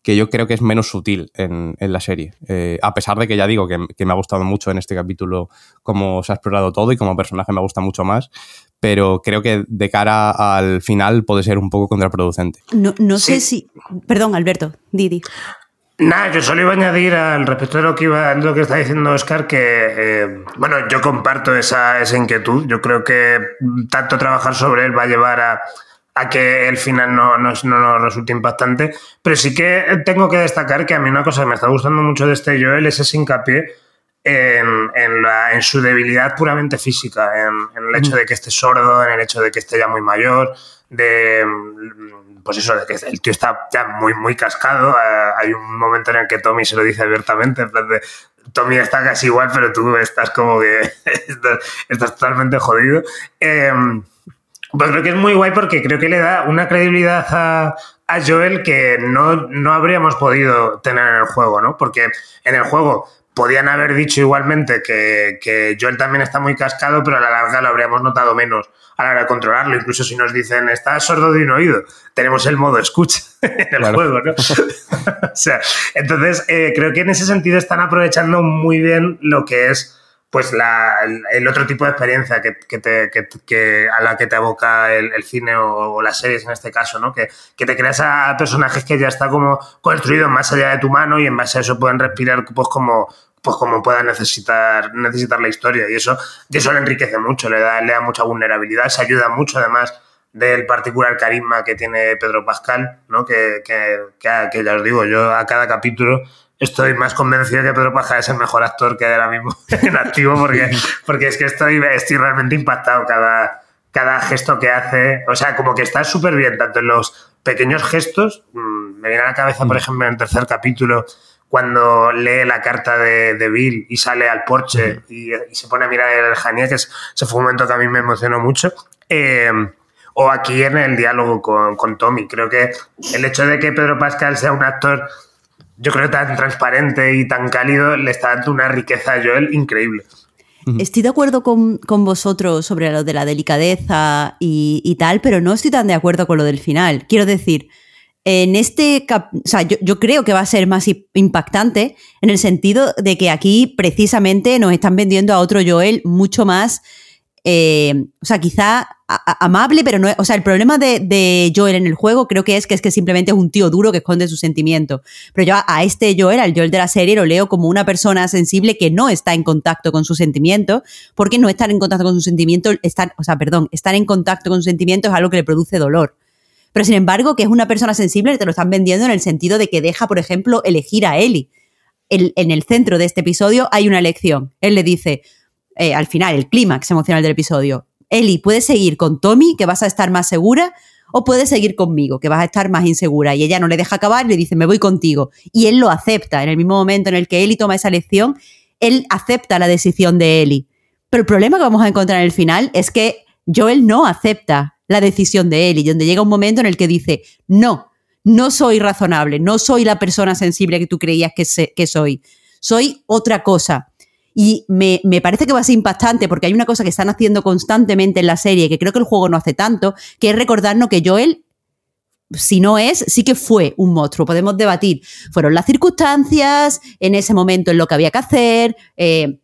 que yo creo que es menos sutil en, en la serie. Eh, a pesar de que ya digo que, que, me ha gustado mucho en este capítulo cómo se ha explorado todo y como personaje me gusta mucho más, pero creo que de cara al final puede ser un poco contraproducente. No, no sé si... Perdón, Alberto, Didi. Nada, yo solo iba a añadir al respecto de lo que iba, lo que está diciendo Oscar, que eh, bueno, yo comparto esa, esa, inquietud. Yo creo que tanto trabajar sobre él va a llevar a, a que el final no, no, no, nos resulte impactante. Pero sí que tengo que destacar que a mí una cosa que me está gustando mucho de este Joel es ese hincapié en, en, la, en su debilidad puramente física, en, en, el hecho de que esté sordo, en el hecho de que esté ya muy mayor, de pues eso, el tío está ya muy, muy cascado. Uh, hay un momento en el que Tommy se lo dice abiertamente, en plan de, Tommy está casi igual, pero tú estás como que estás, totalmente jodido. Eh, pues creo que es muy guay porque creo que le da una credibilidad a, a Joel que no, no habríamos podido tener en el juego, ¿no? Porque en el juego podían haber dicho igualmente que, que, Joel también está muy cascado, pero a la larga lo habríamos notado menos a la hora de controlarlo. Incluso si nos dicen, está sordo de un oído, tenemos el modo escucha en el claro. juego, ¿no? o sea, entonces, eh, creo que en ese sentido están aprovechando muy bien lo que es pues la, el, otro tipo de experiencia que, a la que te aboca el, cine o, las series en este caso, ¿no? Que, te creas a personajes que ya está como construido más allá de tu mano y en base a eso pueden respirar pues como, pues como pueda necesitar, necesitar la historia. Y eso, y eso le enriquece mucho, le da, le da mucha vulnerabilidad, se ayuda mucho además del particular carisma que tiene Pedro Pascal, ¿no? Que, que, que, que ya os digo, yo a cada capítulo estoy más convencido que Pedro Pascal es el mejor actor que hay ahora mismo en activo porque, porque es que estoy, estoy realmente impactado cada, cada gesto que hace. O sea, como que está súper bien, tanto en los pequeños gestos. Mmm, me viene a la cabeza, por ejemplo, en el tercer capítulo, cuando lee la carta de, de Bill y sale al porche y, y, se pone a mirar el Jania, que es, ese fue un momento que a mí me emocionó mucho. Eh, o aquí en el diálogo con, con Tommy. Creo que el hecho de que Pedro Pascal sea un actor yo creo tan transparente y tan cálido le está dando una riqueza a Joel increíble. Estoy de acuerdo con, con, vosotros sobre lo de la delicadeza y, y, tal, pero no estoy tan de acuerdo con lo del final. Quiero decir, en este, cap o sea, yo, yo, creo que va a ser más impactante en el sentido de que aquí precisamente nos están vendiendo a otro Joel mucho más, eh, o sea, quizá amable, pero no es, o sea, el problema de, Joel en el juego creo que es que es que simplemente es un tío duro que esconde sus sentimientos. Pero yo a, este Joel, al Joel de la serie, lo leo como una persona sensible que no está en contacto con sus sentimientos, porque no estar en contacto con sus sentimientos, estar, o sea, perdón, estar en contacto con sus sentimientos es algo que le produce dolor. Pero sin embargo, que es una persona sensible, te lo están vendiendo en el sentido de que deja, por ejemplo, elegir a Ellie. en el centro de este episodio hay una elección. Él le dice, eh, al final, el clímax emocional del episodio, Eli, puedes seguir con Tommy, que vas a estar más segura, o puedes seguir conmigo, que vas a estar más insegura. Y ella no le deja acabar, le dice, me voy contigo. Y él lo acepta. En el mismo momento en el que Eli toma esa elección, él acepta la decisión de Eli. Pero el problema que vamos a encontrar en el final es que Joel no acepta la decisión de Eli, donde llega un momento en el que dice, no, no soy razonable, no soy la persona sensible que tú creías que soy, soy otra cosa. Y me, parece que va a ser impactante porque hay una cosa que están haciendo constantemente en la serie que creo que el juego no hace tanto, que es recordarnos que Joel si no es, sí que fue un monstruo. Podemos debatir. Fueron las circunstancias, en ese momento en lo que había que hacer, eh,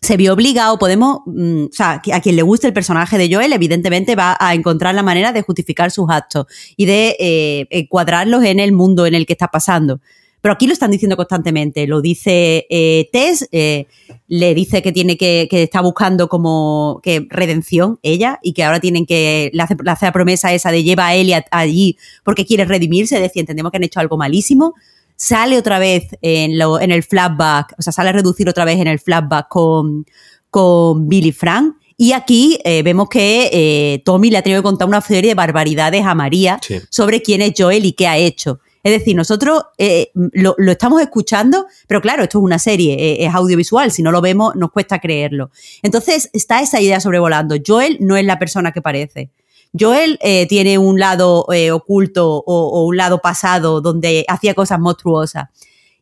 se vio obligado, podemos, mm, o sea, a quien le guste el personaje de Joel, evidentemente va a encontrar la manera de justificar sus actos y de eh, encuadrarlos en el mundo en el que está pasando. Pero aquí lo están diciendo constantemente. Lo dice eh, Tess, eh, le dice que tiene que, que está buscando como que redención ella y que ahora tienen que, le hace, la promesa esa de lleva a Ellie allí porque quiere redimirse, es decir, entendemos que han hecho algo malísimo. Sale otra vez en, lo, en el flashback, o sea, sale a reducir otra vez en el flashback con, con Billy Frank. Y aquí eh, vemos que eh, Tommy le ha tenido que contar una serie de barbaridades a María sobre quién es Joel y qué ha hecho. Es decir, nosotros eh, lo, estamos escuchando, pero claro, esto es una serie, eh, es audiovisual, si no lo vemos nos cuesta creerlo. Entonces está esa idea sobrevolando. Joel no es la persona que parece. Joel eh, tiene un lado oculto o, un lado pasado donde hacía cosas monstruosas.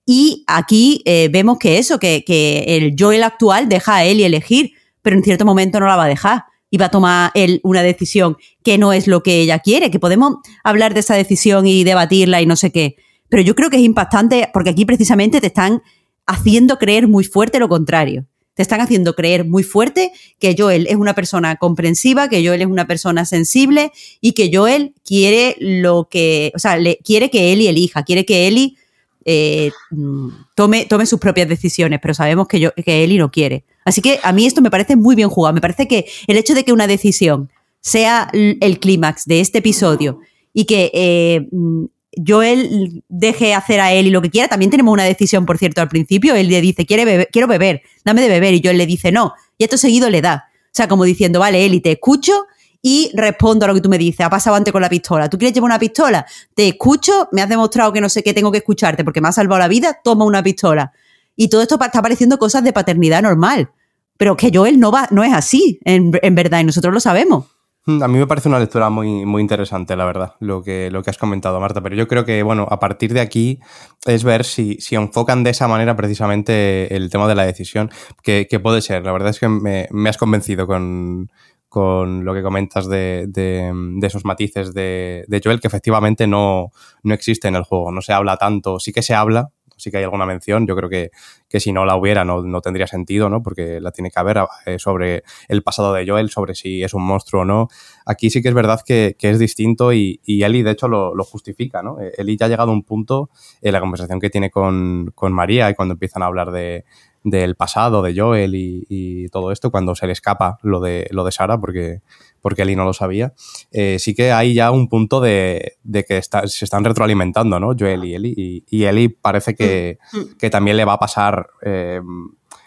Y aquí vemos que eso, que, el Joel actual deja a y elegir, pero en cierto momento no la va a dejar y va a tomar él una decisión que no es lo que ella quiere, que podemos hablar de esa decisión y debatirla y no sé qué. Pero yo creo que es impactante porque aquí precisamente te están haciendo creer muy fuerte lo contrario. Te están haciendo creer muy fuerte que Joel es una persona comprensiva, que Joel es una persona sensible y que Joel quiere lo que, o sea, le, quiere que Eli elija, quiere que Eli eh, mm, tome, tome sus propias decisiones, pero sabemos que, yo, que Eli no quiere. Así que a mí esto me parece muy bien jugado. Me parece que el hecho de que una decisión sea el clímax de este episodio y que eh, mm, Joel deje hacer a y lo que quiera, también tenemos una decisión, por cierto, al principio. Él le dice, Quiere quiero beber, dame de beber. Y Joel le dice, no. Y esto seguido le da. O sea, como diciendo, vale, Eli, te escucho y respondo a lo que tú me dices. Ha pasado antes con la pistola. ¿Tú quieres llevar una pistola? Te escucho, me has demostrado que no sé qué tengo que escucharte porque me has salvado la vida, toma una pistola. Y todo esto está pareciendo cosas de paternidad normal. Pero que Joel no, va, no es así, en, verdad, y nosotros lo sabemos. Hmm, a mí me parece una lectura muy, muy interesante, la verdad, lo que, lo que has comentado, Marta. Pero yo creo que, bueno, a partir de aquí es ver si, si enfocan de esa manera precisamente el tema de la decisión, que, puede ser. La verdad es que me, has convencido con, con lo que comentas de, de, esos matices de, Joel, que efectivamente no, no existe en el juego. No se habla tanto, sí que se habla, sí que hay alguna mención. Yo creo que, que si no la hubiera no, no, tendría sentido, ¿no? Porque la tiene que haber eh, sobre el pasado de Joel, sobre si es un monstruo o no. Aquí sí que es verdad que, que es distinto y, y, Eli, de hecho, lo, lo, justifica, ¿no? Eh, Eli ya ha llegado a un punto en la conversación que tiene con, con María y cuando empiezan a hablar de, del pasado de Joel y, y, todo esto, cuando se le escapa lo de, lo de Sara, porque porque Eli no lo sabía, eh, sí que hay ya un punto de, que se están retroalimentando, ¿no? Joel y Eli. Y, Eli parece que, mm. Mm. que, también le va a pasar eh,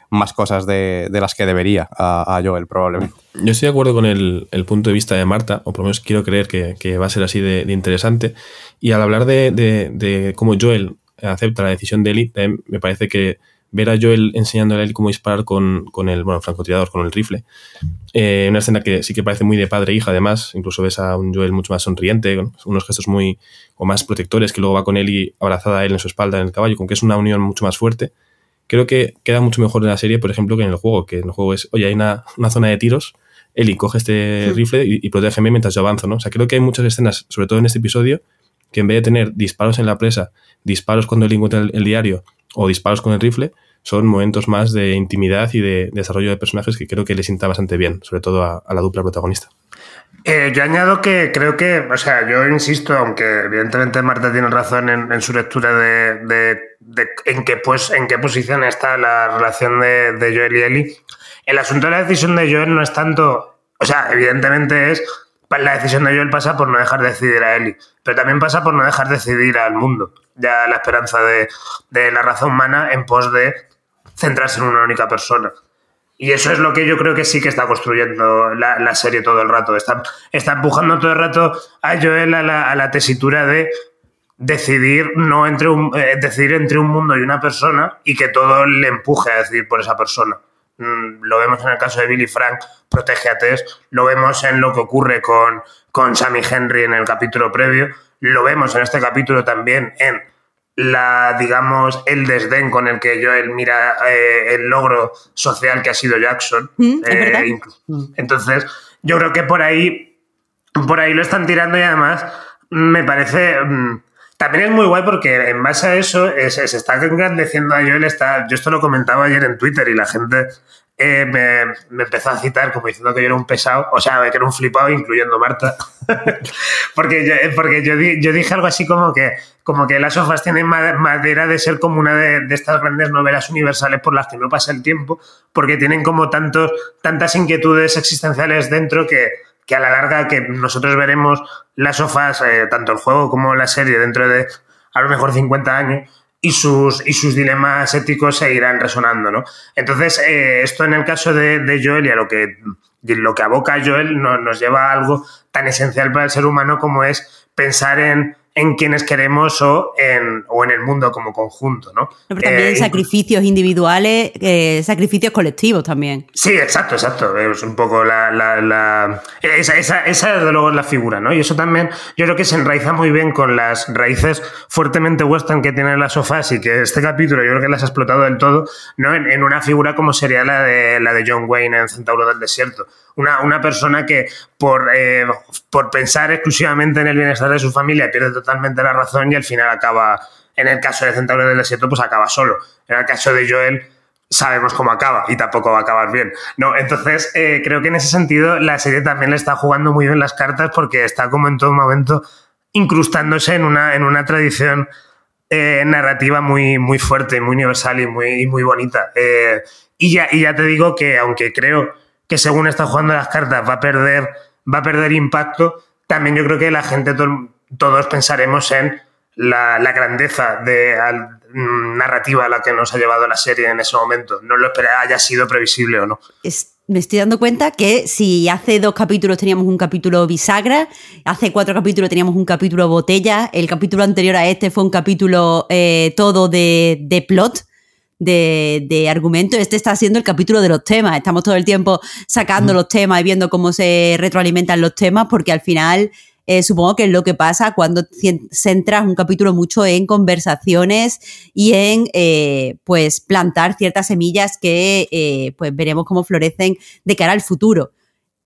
más cosas de, las que debería a, Joel, probablemente. Yo estoy de acuerdo con el, punto de vista de Marta, o por lo menos quiero creer que, va a ser así de, interesante. Y al hablar de, cómo Joel acepta la decisión de Eli, me parece que ver a Joel enseñándole a él cómo disparar con, con el bueno, francotirador, con el rifle. Eh, una escena que sí que parece muy de padre e hija, además. Incluso ves a un Joel mucho más sonriente, con unos gestos muy o más protectores, que luego va con él y abrazada a él en su espalda en el caballo, con que es una unión mucho más fuerte. Creo que queda mucho mejor en la serie, por ejemplo, que en el juego, que en el juego es, oye, hay una, una zona de tiros, Eli coge este rifle y, y protégeme mientras yo avanzo, ¿no? O sea, creo que hay muchas escenas, sobre todo en este episodio, que en vez de tener disparos en la presa, disparos cuando él encuentra el diario o disparos con el rifle, son momentos más de intimidad y de, desarrollo de personajes que creo que le sienta bastante bien, sobre todo a, la dupla protagonista. Eh, yo añado que creo que, o sea, yo insisto, aunque evidentemente Marta tiene razón en, su lectura de, en, qué, pues, en qué posición está la relación de, Joel y Ellie, el asunto de la decisión de Joel no es tanto, o sea, evidentemente es la decisión de Joel pasa por no dejar de decidir a Ellie, pero también pasa por no dejar de decidir al mundo. Ya la esperanza de, la raza humana en pos de centrarse en una única persona. Y eso es lo que yo creo que sí que está construyendo la, serie todo el rato. Está, está, empujando todo el rato a Joel a la, tesitura de decidir no entre un, eh, decidir entre un mundo y una persona y que todo le empuje a decidir por esa persona. Mm, lo vemos en el caso de Billy Frank, protege a Tess, lo vemos en lo que ocurre con, con Sammy Henry en el capítulo previo, lo vemos en este capítulo también en la, digamos, el desdén con el que Joel mira eh, el logro social que ha sido Jackson. Mm, eh, mm. entonces, yo creo que por ahí, por ahí lo están tirando y además me parece también es muy guay porque en base a eso se está engrandeciendo a Joel. Está, yo esto lo comentaba ayer en Twitter y la gente eh, me, empezó a citar como diciendo que yo era un pesado, o sea, que era un flipado, incluyendo Marta. porque yo, porque yo, yo, dije algo así como que, como que las sofás tienen madera de ser como una de, estas grandes novelas universales por las que no pasa el tiempo, porque tienen como tantos, tantas inquietudes existenciales dentro que que a la larga que nosotros veremos las sofás, eh, tanto el juego como la serie, dentro de a lo mejor 50 años, y sus, y sus dilemas éticos seguirán resonando, ¿no? Entonces, eh, esto en el caso de, Joel y a lo que, lo que aboca Joel nos lleva a algo tan esencial para el ser humano como es pensar en en quienes queremos o en, o en el mundo como conjunto, ¿no? Pero también eh, sacrificios individuales, eh, sacrificios colectivos también. Sí, exacto, exacto. Es un poco la... la, esa, esa, esa, desde luego es la figura, ¿no? Y eso también yo creo que se enraiza muy bien con las raíces fuertemente western que tienen las sofás y que este capítulo yo creo que las ha explotado del todo, ¿no? En, en una figura como sería la de, la de John Wayne en Centauro del Desierto una, persona que por, eh, por pensar exclusivamente en el bienestar de su familia pierde totalmente la razón y al final acaba, en el caso de Centauro del Desierto, pues acaba solo. En el caso de Joel, sabemos cómo acaba y tampoco va a acabar bien. No, entonces eh, creo que en ese sentido la serie también le está jugando muy bien las cartas porque está como en todo momento incrustándose en una, en una tradición eh, narrativa muy, muy fuerte, muy universal y muy, muy bonita. y, ya, y ya te digo que aunque creo que según está jugando las cartas va a perder, va a perder impacto, también yo creo que la gente, todos pensaremos en la, grandeza de mm, narrativa a la que nos ha llevado la serie en ese momento. No lo esperaba haya sido previsible o no. me estoy dando cuenta que si hace dos capítulos teníamos un capítulo bisagra, hace cuatro capítulos teníamos un capítulo botella, el capítulo anterior a este fue un capítulo eh, todo de, de plot de, argumento. Este está siendo el capítulo de los temas. Estamos todo el tiempo sacando los temas y viendo cómo se retroalimentan los temas, porque al final eh, supongo que es lo que pasa cuando centras un capítulo mucho en conversaciones y en eh, pues plantar ciertas semillas que eh, pues veremos cómo florecen de cara al futuro.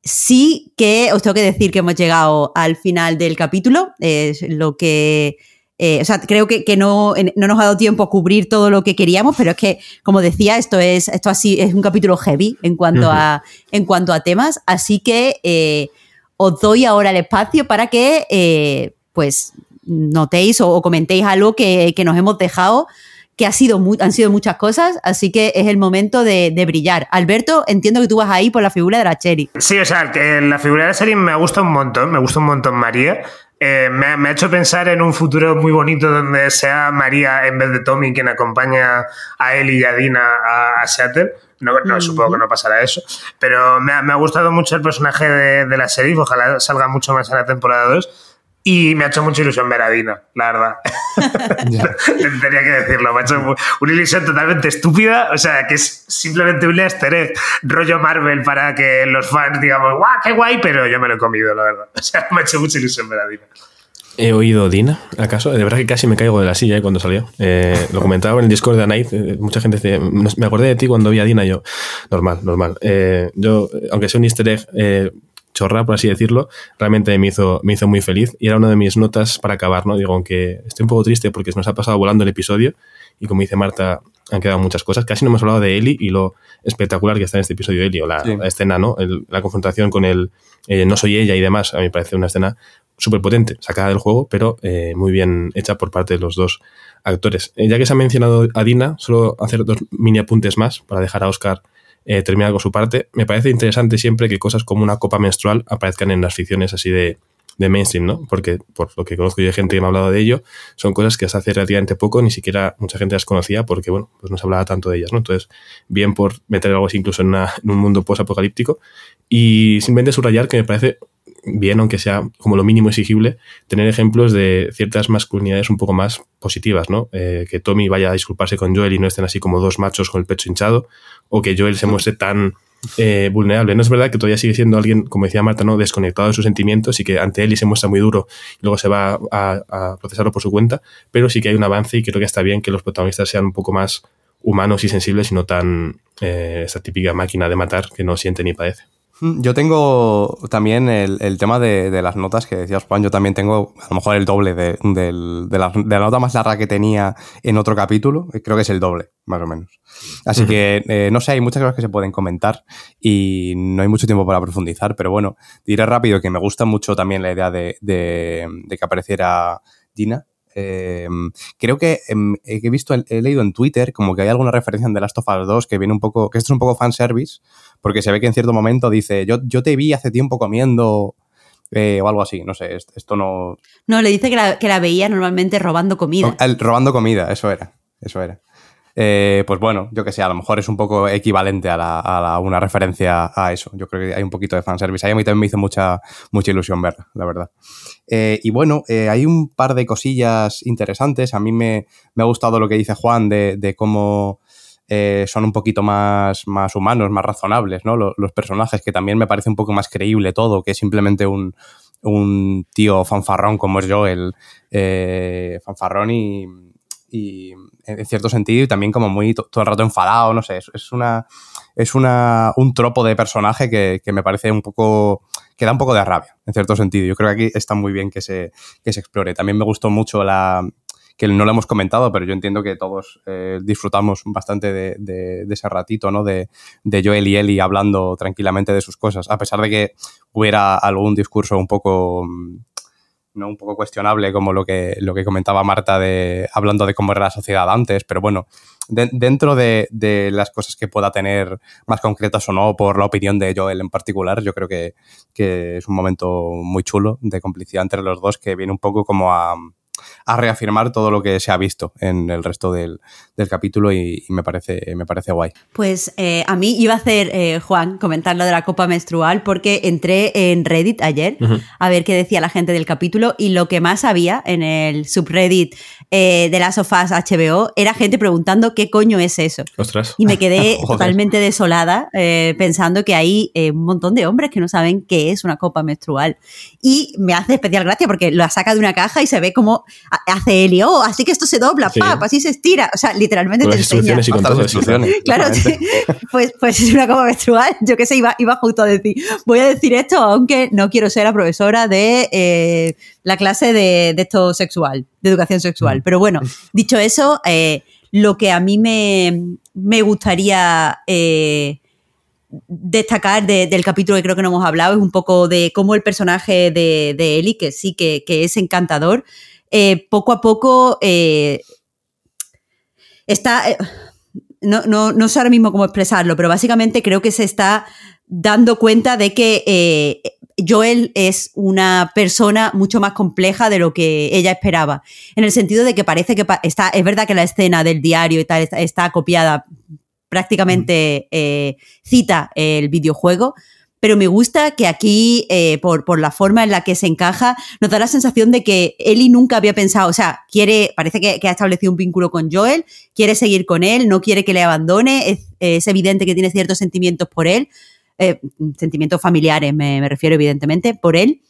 Sí que os tengo que decir que hemos llegado al final del capítulo, es lo que eh, o sea, creo que, no, no, nos ha dado tiempo a cubrir todo lo que queríamos, pero es que, como decía, esto es, esto así, es un capítulo heavy en cuanto, a, en cuanto a temas. Así que eh, os doy ahora el espacio para que eh, pues notéis o, comentéis algo que, nos hemos dejado que ha sido han sido muchas cosas, así que es el momento de, brillar. Alberto, entiendo que tú vas ahí por la figura de la Cherry. Sí, o sea, que la figura de la Cherry me gusta un montón, me gusta un montón María. Eh, me, ha hecho pensar en un futuro muy bonito donde sea María en vez de Tommy quien acompaña a él y a Dina a, Seattle. No, no supongo que no pasará eso. Pero me ha, gustado mucho el personaje de, de la serie. Ojalá salga mucho más en la temporada 2. Y me ha hecho mucha ilusión ver a Dina, la verdad. Tenía que decirlo, me ha hecho una ilusión totalmente estúpida, o sea, que es simplemente un easter egg, rollo Marvel para que los fans digamos, ¡guau, qué guay! Pero yo me lo he comido, la verdad. O sea, me ha hecho mucha ilusión ver a Dina. ¿He oído Dina, acaso? De verdad que casi me caigo de la silla ¿eh? cuando salió. Eh, lo comentaba en el Discord de Night. Eh, mucha gente dice, me acordé de ti cuando vi a Dina. Yo, normal, normal. yo, aunque sea un easter egg, chorra, por así decirlo, realmente me hizo, me hizo muy feliz y era una de mis notas para acabar, ¿no? Digo, aunque estoy un poco triste porque se nos ha pasado volando el episodio y como dice Marta, han quedado muchas cosas. Casi no hemos hablado de Eli y lo espectacular que está en este episodio de Eli, o la, escena, ¿no? la confrontación con el eh, no soy ella y demás, a mí me parece una escena súper potente, sacada del juego, pero eh, muy bien hecha por parte de los dos actores. Eh, ya que se ha mencionado a Dina, solo hacer dos mini apuntes más para dejar a Oscar terminar con su parte. Me parece interesante siempre que cosas como una copa menstrual aparezcan en las ficciones así de, de mainstream, ¿no? Porque por lo que conozco yo de gente que me ha hablado de ello, son cosas que hasta hace relativamente poco ni siquiera mucha gente las conocía porque, bueno, pues no se hablaba tanto de ellas, ¿no? Entonces, bien por meter algo así incluso en, un mundo post-apocalíptico y simplemente subrayar que me parece bien, aunque sea como lo mínimo exigible, tener ejemplos de ciertas masculinidades un poco más positivas, ¿no? Eh, que Tommy vaya a disculparse con Joel y no estén así como dos machos con el pecho hinchado, o que Joel se muestre tan eh, vulnerable. No es verdad que todavía sigue siendo alguien, como decía Marta, ¿no? desconectado de sus sentimientos y que ante él y se muestra muy duro y luego se va a, procesarlo por su cuenta, pero sí que hay un avance y creo que está bien que los protagonistas sean un poco más humanos y sensibles y no tan eh, esa típica máquina de matar que no siente ni padece. Mm, yo tengo también el, tema de, las notas que decías, Juan. Yo también tengo a lo mejor el doble de, la, nota más larga que tenía en otro capítulo. Creo que es el doble, más o menos. Así que, eh, no sé, hay muchas cosas que se pueden comentar y no hay mucho tiempo para profundizar, pero bueno, diré rápido que me gusta mucho también la idea de, que apareciera Dina. Em, creo que em, he visto, he leído en Twitter como que hay alguna referencia en The Last of Us 2 que viene un poco, que esto es un poco fanservice, porque se ve que en cierto momento dice, yo, yo te vi hace tiempo comiendo eh, o algo así, no sé, esto no... No, le dice que la, que la veía normalmente robando comida. robando comida, eso era, eso era. Eh, pues bueno, yo que sé, a lo mejor es un poco equivalente a, la, una referencia a eso. Yo creo que hay un poquito de fanservice. Ahí a mí también me hizo mucha, mucha ilusión verla, la verdad. Eh, y bueno, hay un par de cosillas interesantes. A mí me, me ha gustado lo que dice Juan de, de cómo eh, son un poquito más, más humanos, más razonables, ¿no? Los, personajes, que también me parece un poco más creíble todo, que simplemente un, un tío fanfarrón como es yo, el eh, fanfarrón y, y, en cierto sentido y también como muy todo el rato enfadado, no sé, es, una es una, un tropo de personaje que, que, me parece un poco que da un poco de rabia, en cierto sentido. Yo creo que aquí está muy bien que se, que se explore. También me gustó mucho la, que no lo hemos comentado, pero yo entiendo que todos eh, disfrutamos bastante de, ese ratito, ¿no? De, Joel y Ellie hablando tranquilamente de sus cosas, a pesar de que hubiera algún discurso un poco no un poco cuestionable como lo que, lo que comentaba Marta de hablando de cómo era la sociedad antes, pero bueno, dentro de, las cosas que pueda tener más concretas o no por la opinión de Joel en particular, yo creo que, que es un momento muy chulo de complicidad entre los dos que viene un poco como a, a reafirmar todo lo que se ha visto en el resto del, capítulo y, me, parece, me parece guay. Pues eh, a mí iba a hacer, eh, Juan, comentar lo de la copa menstrual porque entré en Reddit ayer a ver qué decía la gente del capítulo y lo que más había en el subreddit eh, de las sofás HBO era gente preguntando qué coño es eso. Y me quedé totalmente desolada pensando que hay un montón de hombres que no saben qué es una copa menstrual. Y me hace especial gracia porque lo saca de una caja y se ve como hace Eli, oh, así que esto se dobla, pap, así se estira. O sea, literalmente te enseña. Y con Claro, pues, pues es una coma menstrual. Yo qué sé, iba, iba justo a decir, voy a decir esto, aunque no quiero ser la profesora de eh, la clase de, de, esto sexual, de educación sexual. Mm. Pero bueno, dicho eso, eh, lo que a mí me, me gustaría eh, destacar del capítulo que creo que no hemos hablado es un poco de cómo el personaje de, de Eli, que sí que, es encantador, eh, poco a poco eh, está... Eh, no, no, sé ahora mismo cómo expresarlo, pero básicamente creo que se está dando cuenta de que Joel es una persona mucho más compleja de lo que ella esperaba. En el sentido de que parece que está, es verdad que la escena del diario y tal está, copiada, prácticamente cita el videojuego, pero me gusta que aquí, eh, por, por, la forma en la que se encaja, nos da la sensación de que Ellie nunca había pensado, o sea, quiere, parece que, ha establecido un vínculo con Joel, quiere seguir con él, no quiere que le abandone, es, evidente que tiene ciertos sentimientos por él, eh, sentimientos familiares me, refiero evidentemente, por él,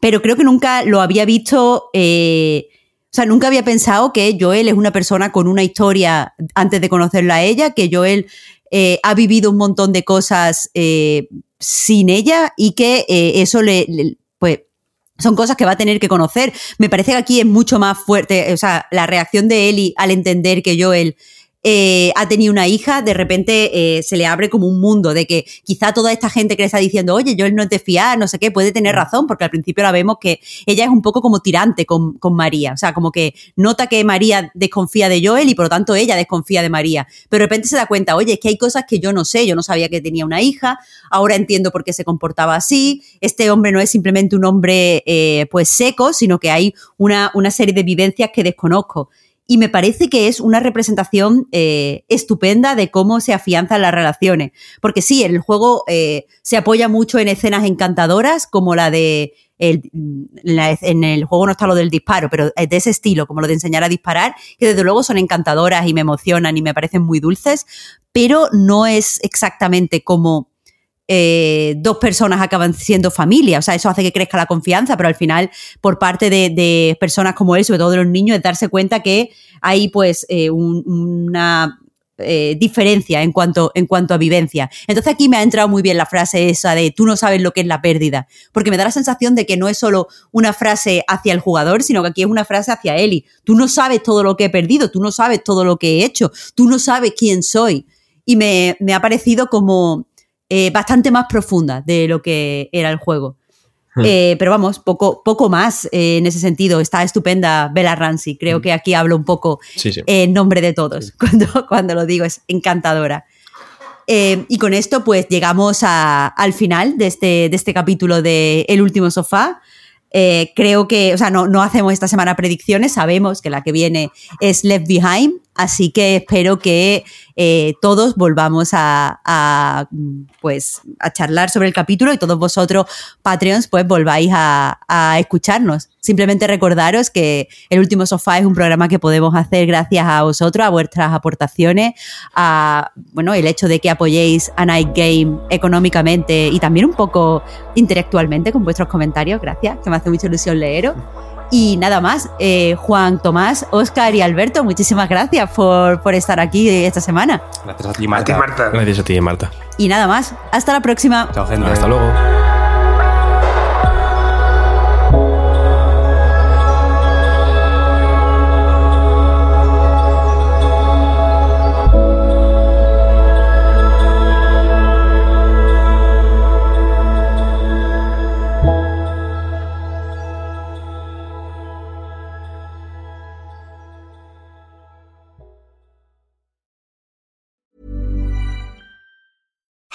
pero creo que nunca lo había visto... Eh, o sea, nunca había pensado que Joel es una persona con una historia antes de conocerla a ella, que Joel ha vivido un montón de cosas sin ella y que eh, eso le, pues, son cosas que va a tener que conocer. Me parece que aquí es mucho más fuerte, o sea, la reacción de Ellie al entender que Joel eh, ha tenido una hija, de repente eh, se le abre como un mundo de que quizá toda esta gente que le está diciendo, oye, Joel no es de fiar, no sé qué, puede tener mm. razón, porque al principio la vemos que ella es un poco como tirante con, con María, o sea, como que nota que María desconfía de Joel y por lo tanto ella desconfía de María, pero de repente se da cuenta, oye, es que hay cosas que yo no sé, yo no sabía que tenía una hija, ahora entiendo por qué se comportaba así, este hombre no es simplemente un hombre eh, pues seco, sino que hay una, una serie de vivencias que desconozco y me parece que es una representación eh, estupenda de cómo se afianzan las relaciones. Porque sí, el juego eh, se apoya mucho en escenas encantadoras, como la de. en el juego no está lo del disparo, pero es de ese estilo, como lo de enseñar a disparar, que desde luego son encantadoras y me emocionan y me parecen muy dulces, pero no es exactamente como eh, dos personas acaban siendo familia. O sea, eso hace que crezca la confianza, pero al final, por parte de, personas como él, sobre todo de los niños, es darse cuenta que hay pues eh, una eh, diferencia en cuanto, en cuanto a vivencia. Entonces aquí me ha entrado muy bien la frase esa de tú no sabes lo que es la pérdida, porque me da la sensación de que no es solo una frase hacia el jugador, sino que aquí es una frase hacia Eli. Tú no sabes todo lo que he perdido, tú no sabes todo lo que he hecho, tú no sabes quién soy. Y me, me ha parecido como eh, bastante más profunda de lo que era el juego. Hmm. Eh, pero vamos, poco, poco más eh, en ese sentido. Está estupenda Bella Ramsey. Creo hmm. que aquí hablo un poco en nombre de todos cuando, cuando lo digo. Es encantadora. y con esto, pues llegamos al final de este, de este capítulo de El último sofá. creo que, o sea, no, no hacemos esta semana predicciones, sabemos que la que viene es Left Behind, así que espero que eh, todos volvamos a, pues, a charlar sobre el capítulo y todos vosotros, Patreons, pues volváis a, escucharnos. Simplemente recordaros que El Último Sofá es un programa que podemos hacer gracias a vosotros, a vuestras aportaciones, a bueno, el hecho de que apoyéis a Night Game económicamente y también un poco intelectualmente con vuestros comentarios. Gracias, que me hace mucha ilusión leeros. Y nada más, eh, Juan, Tomás, Oscar y Alberto, muchísimas gracias por, por, estar aquí esta semana. Gracias a ti, Marta. Gracias a ti, Marta. Y nada más, hasta la próxima. Chao, gente. Hasta luego.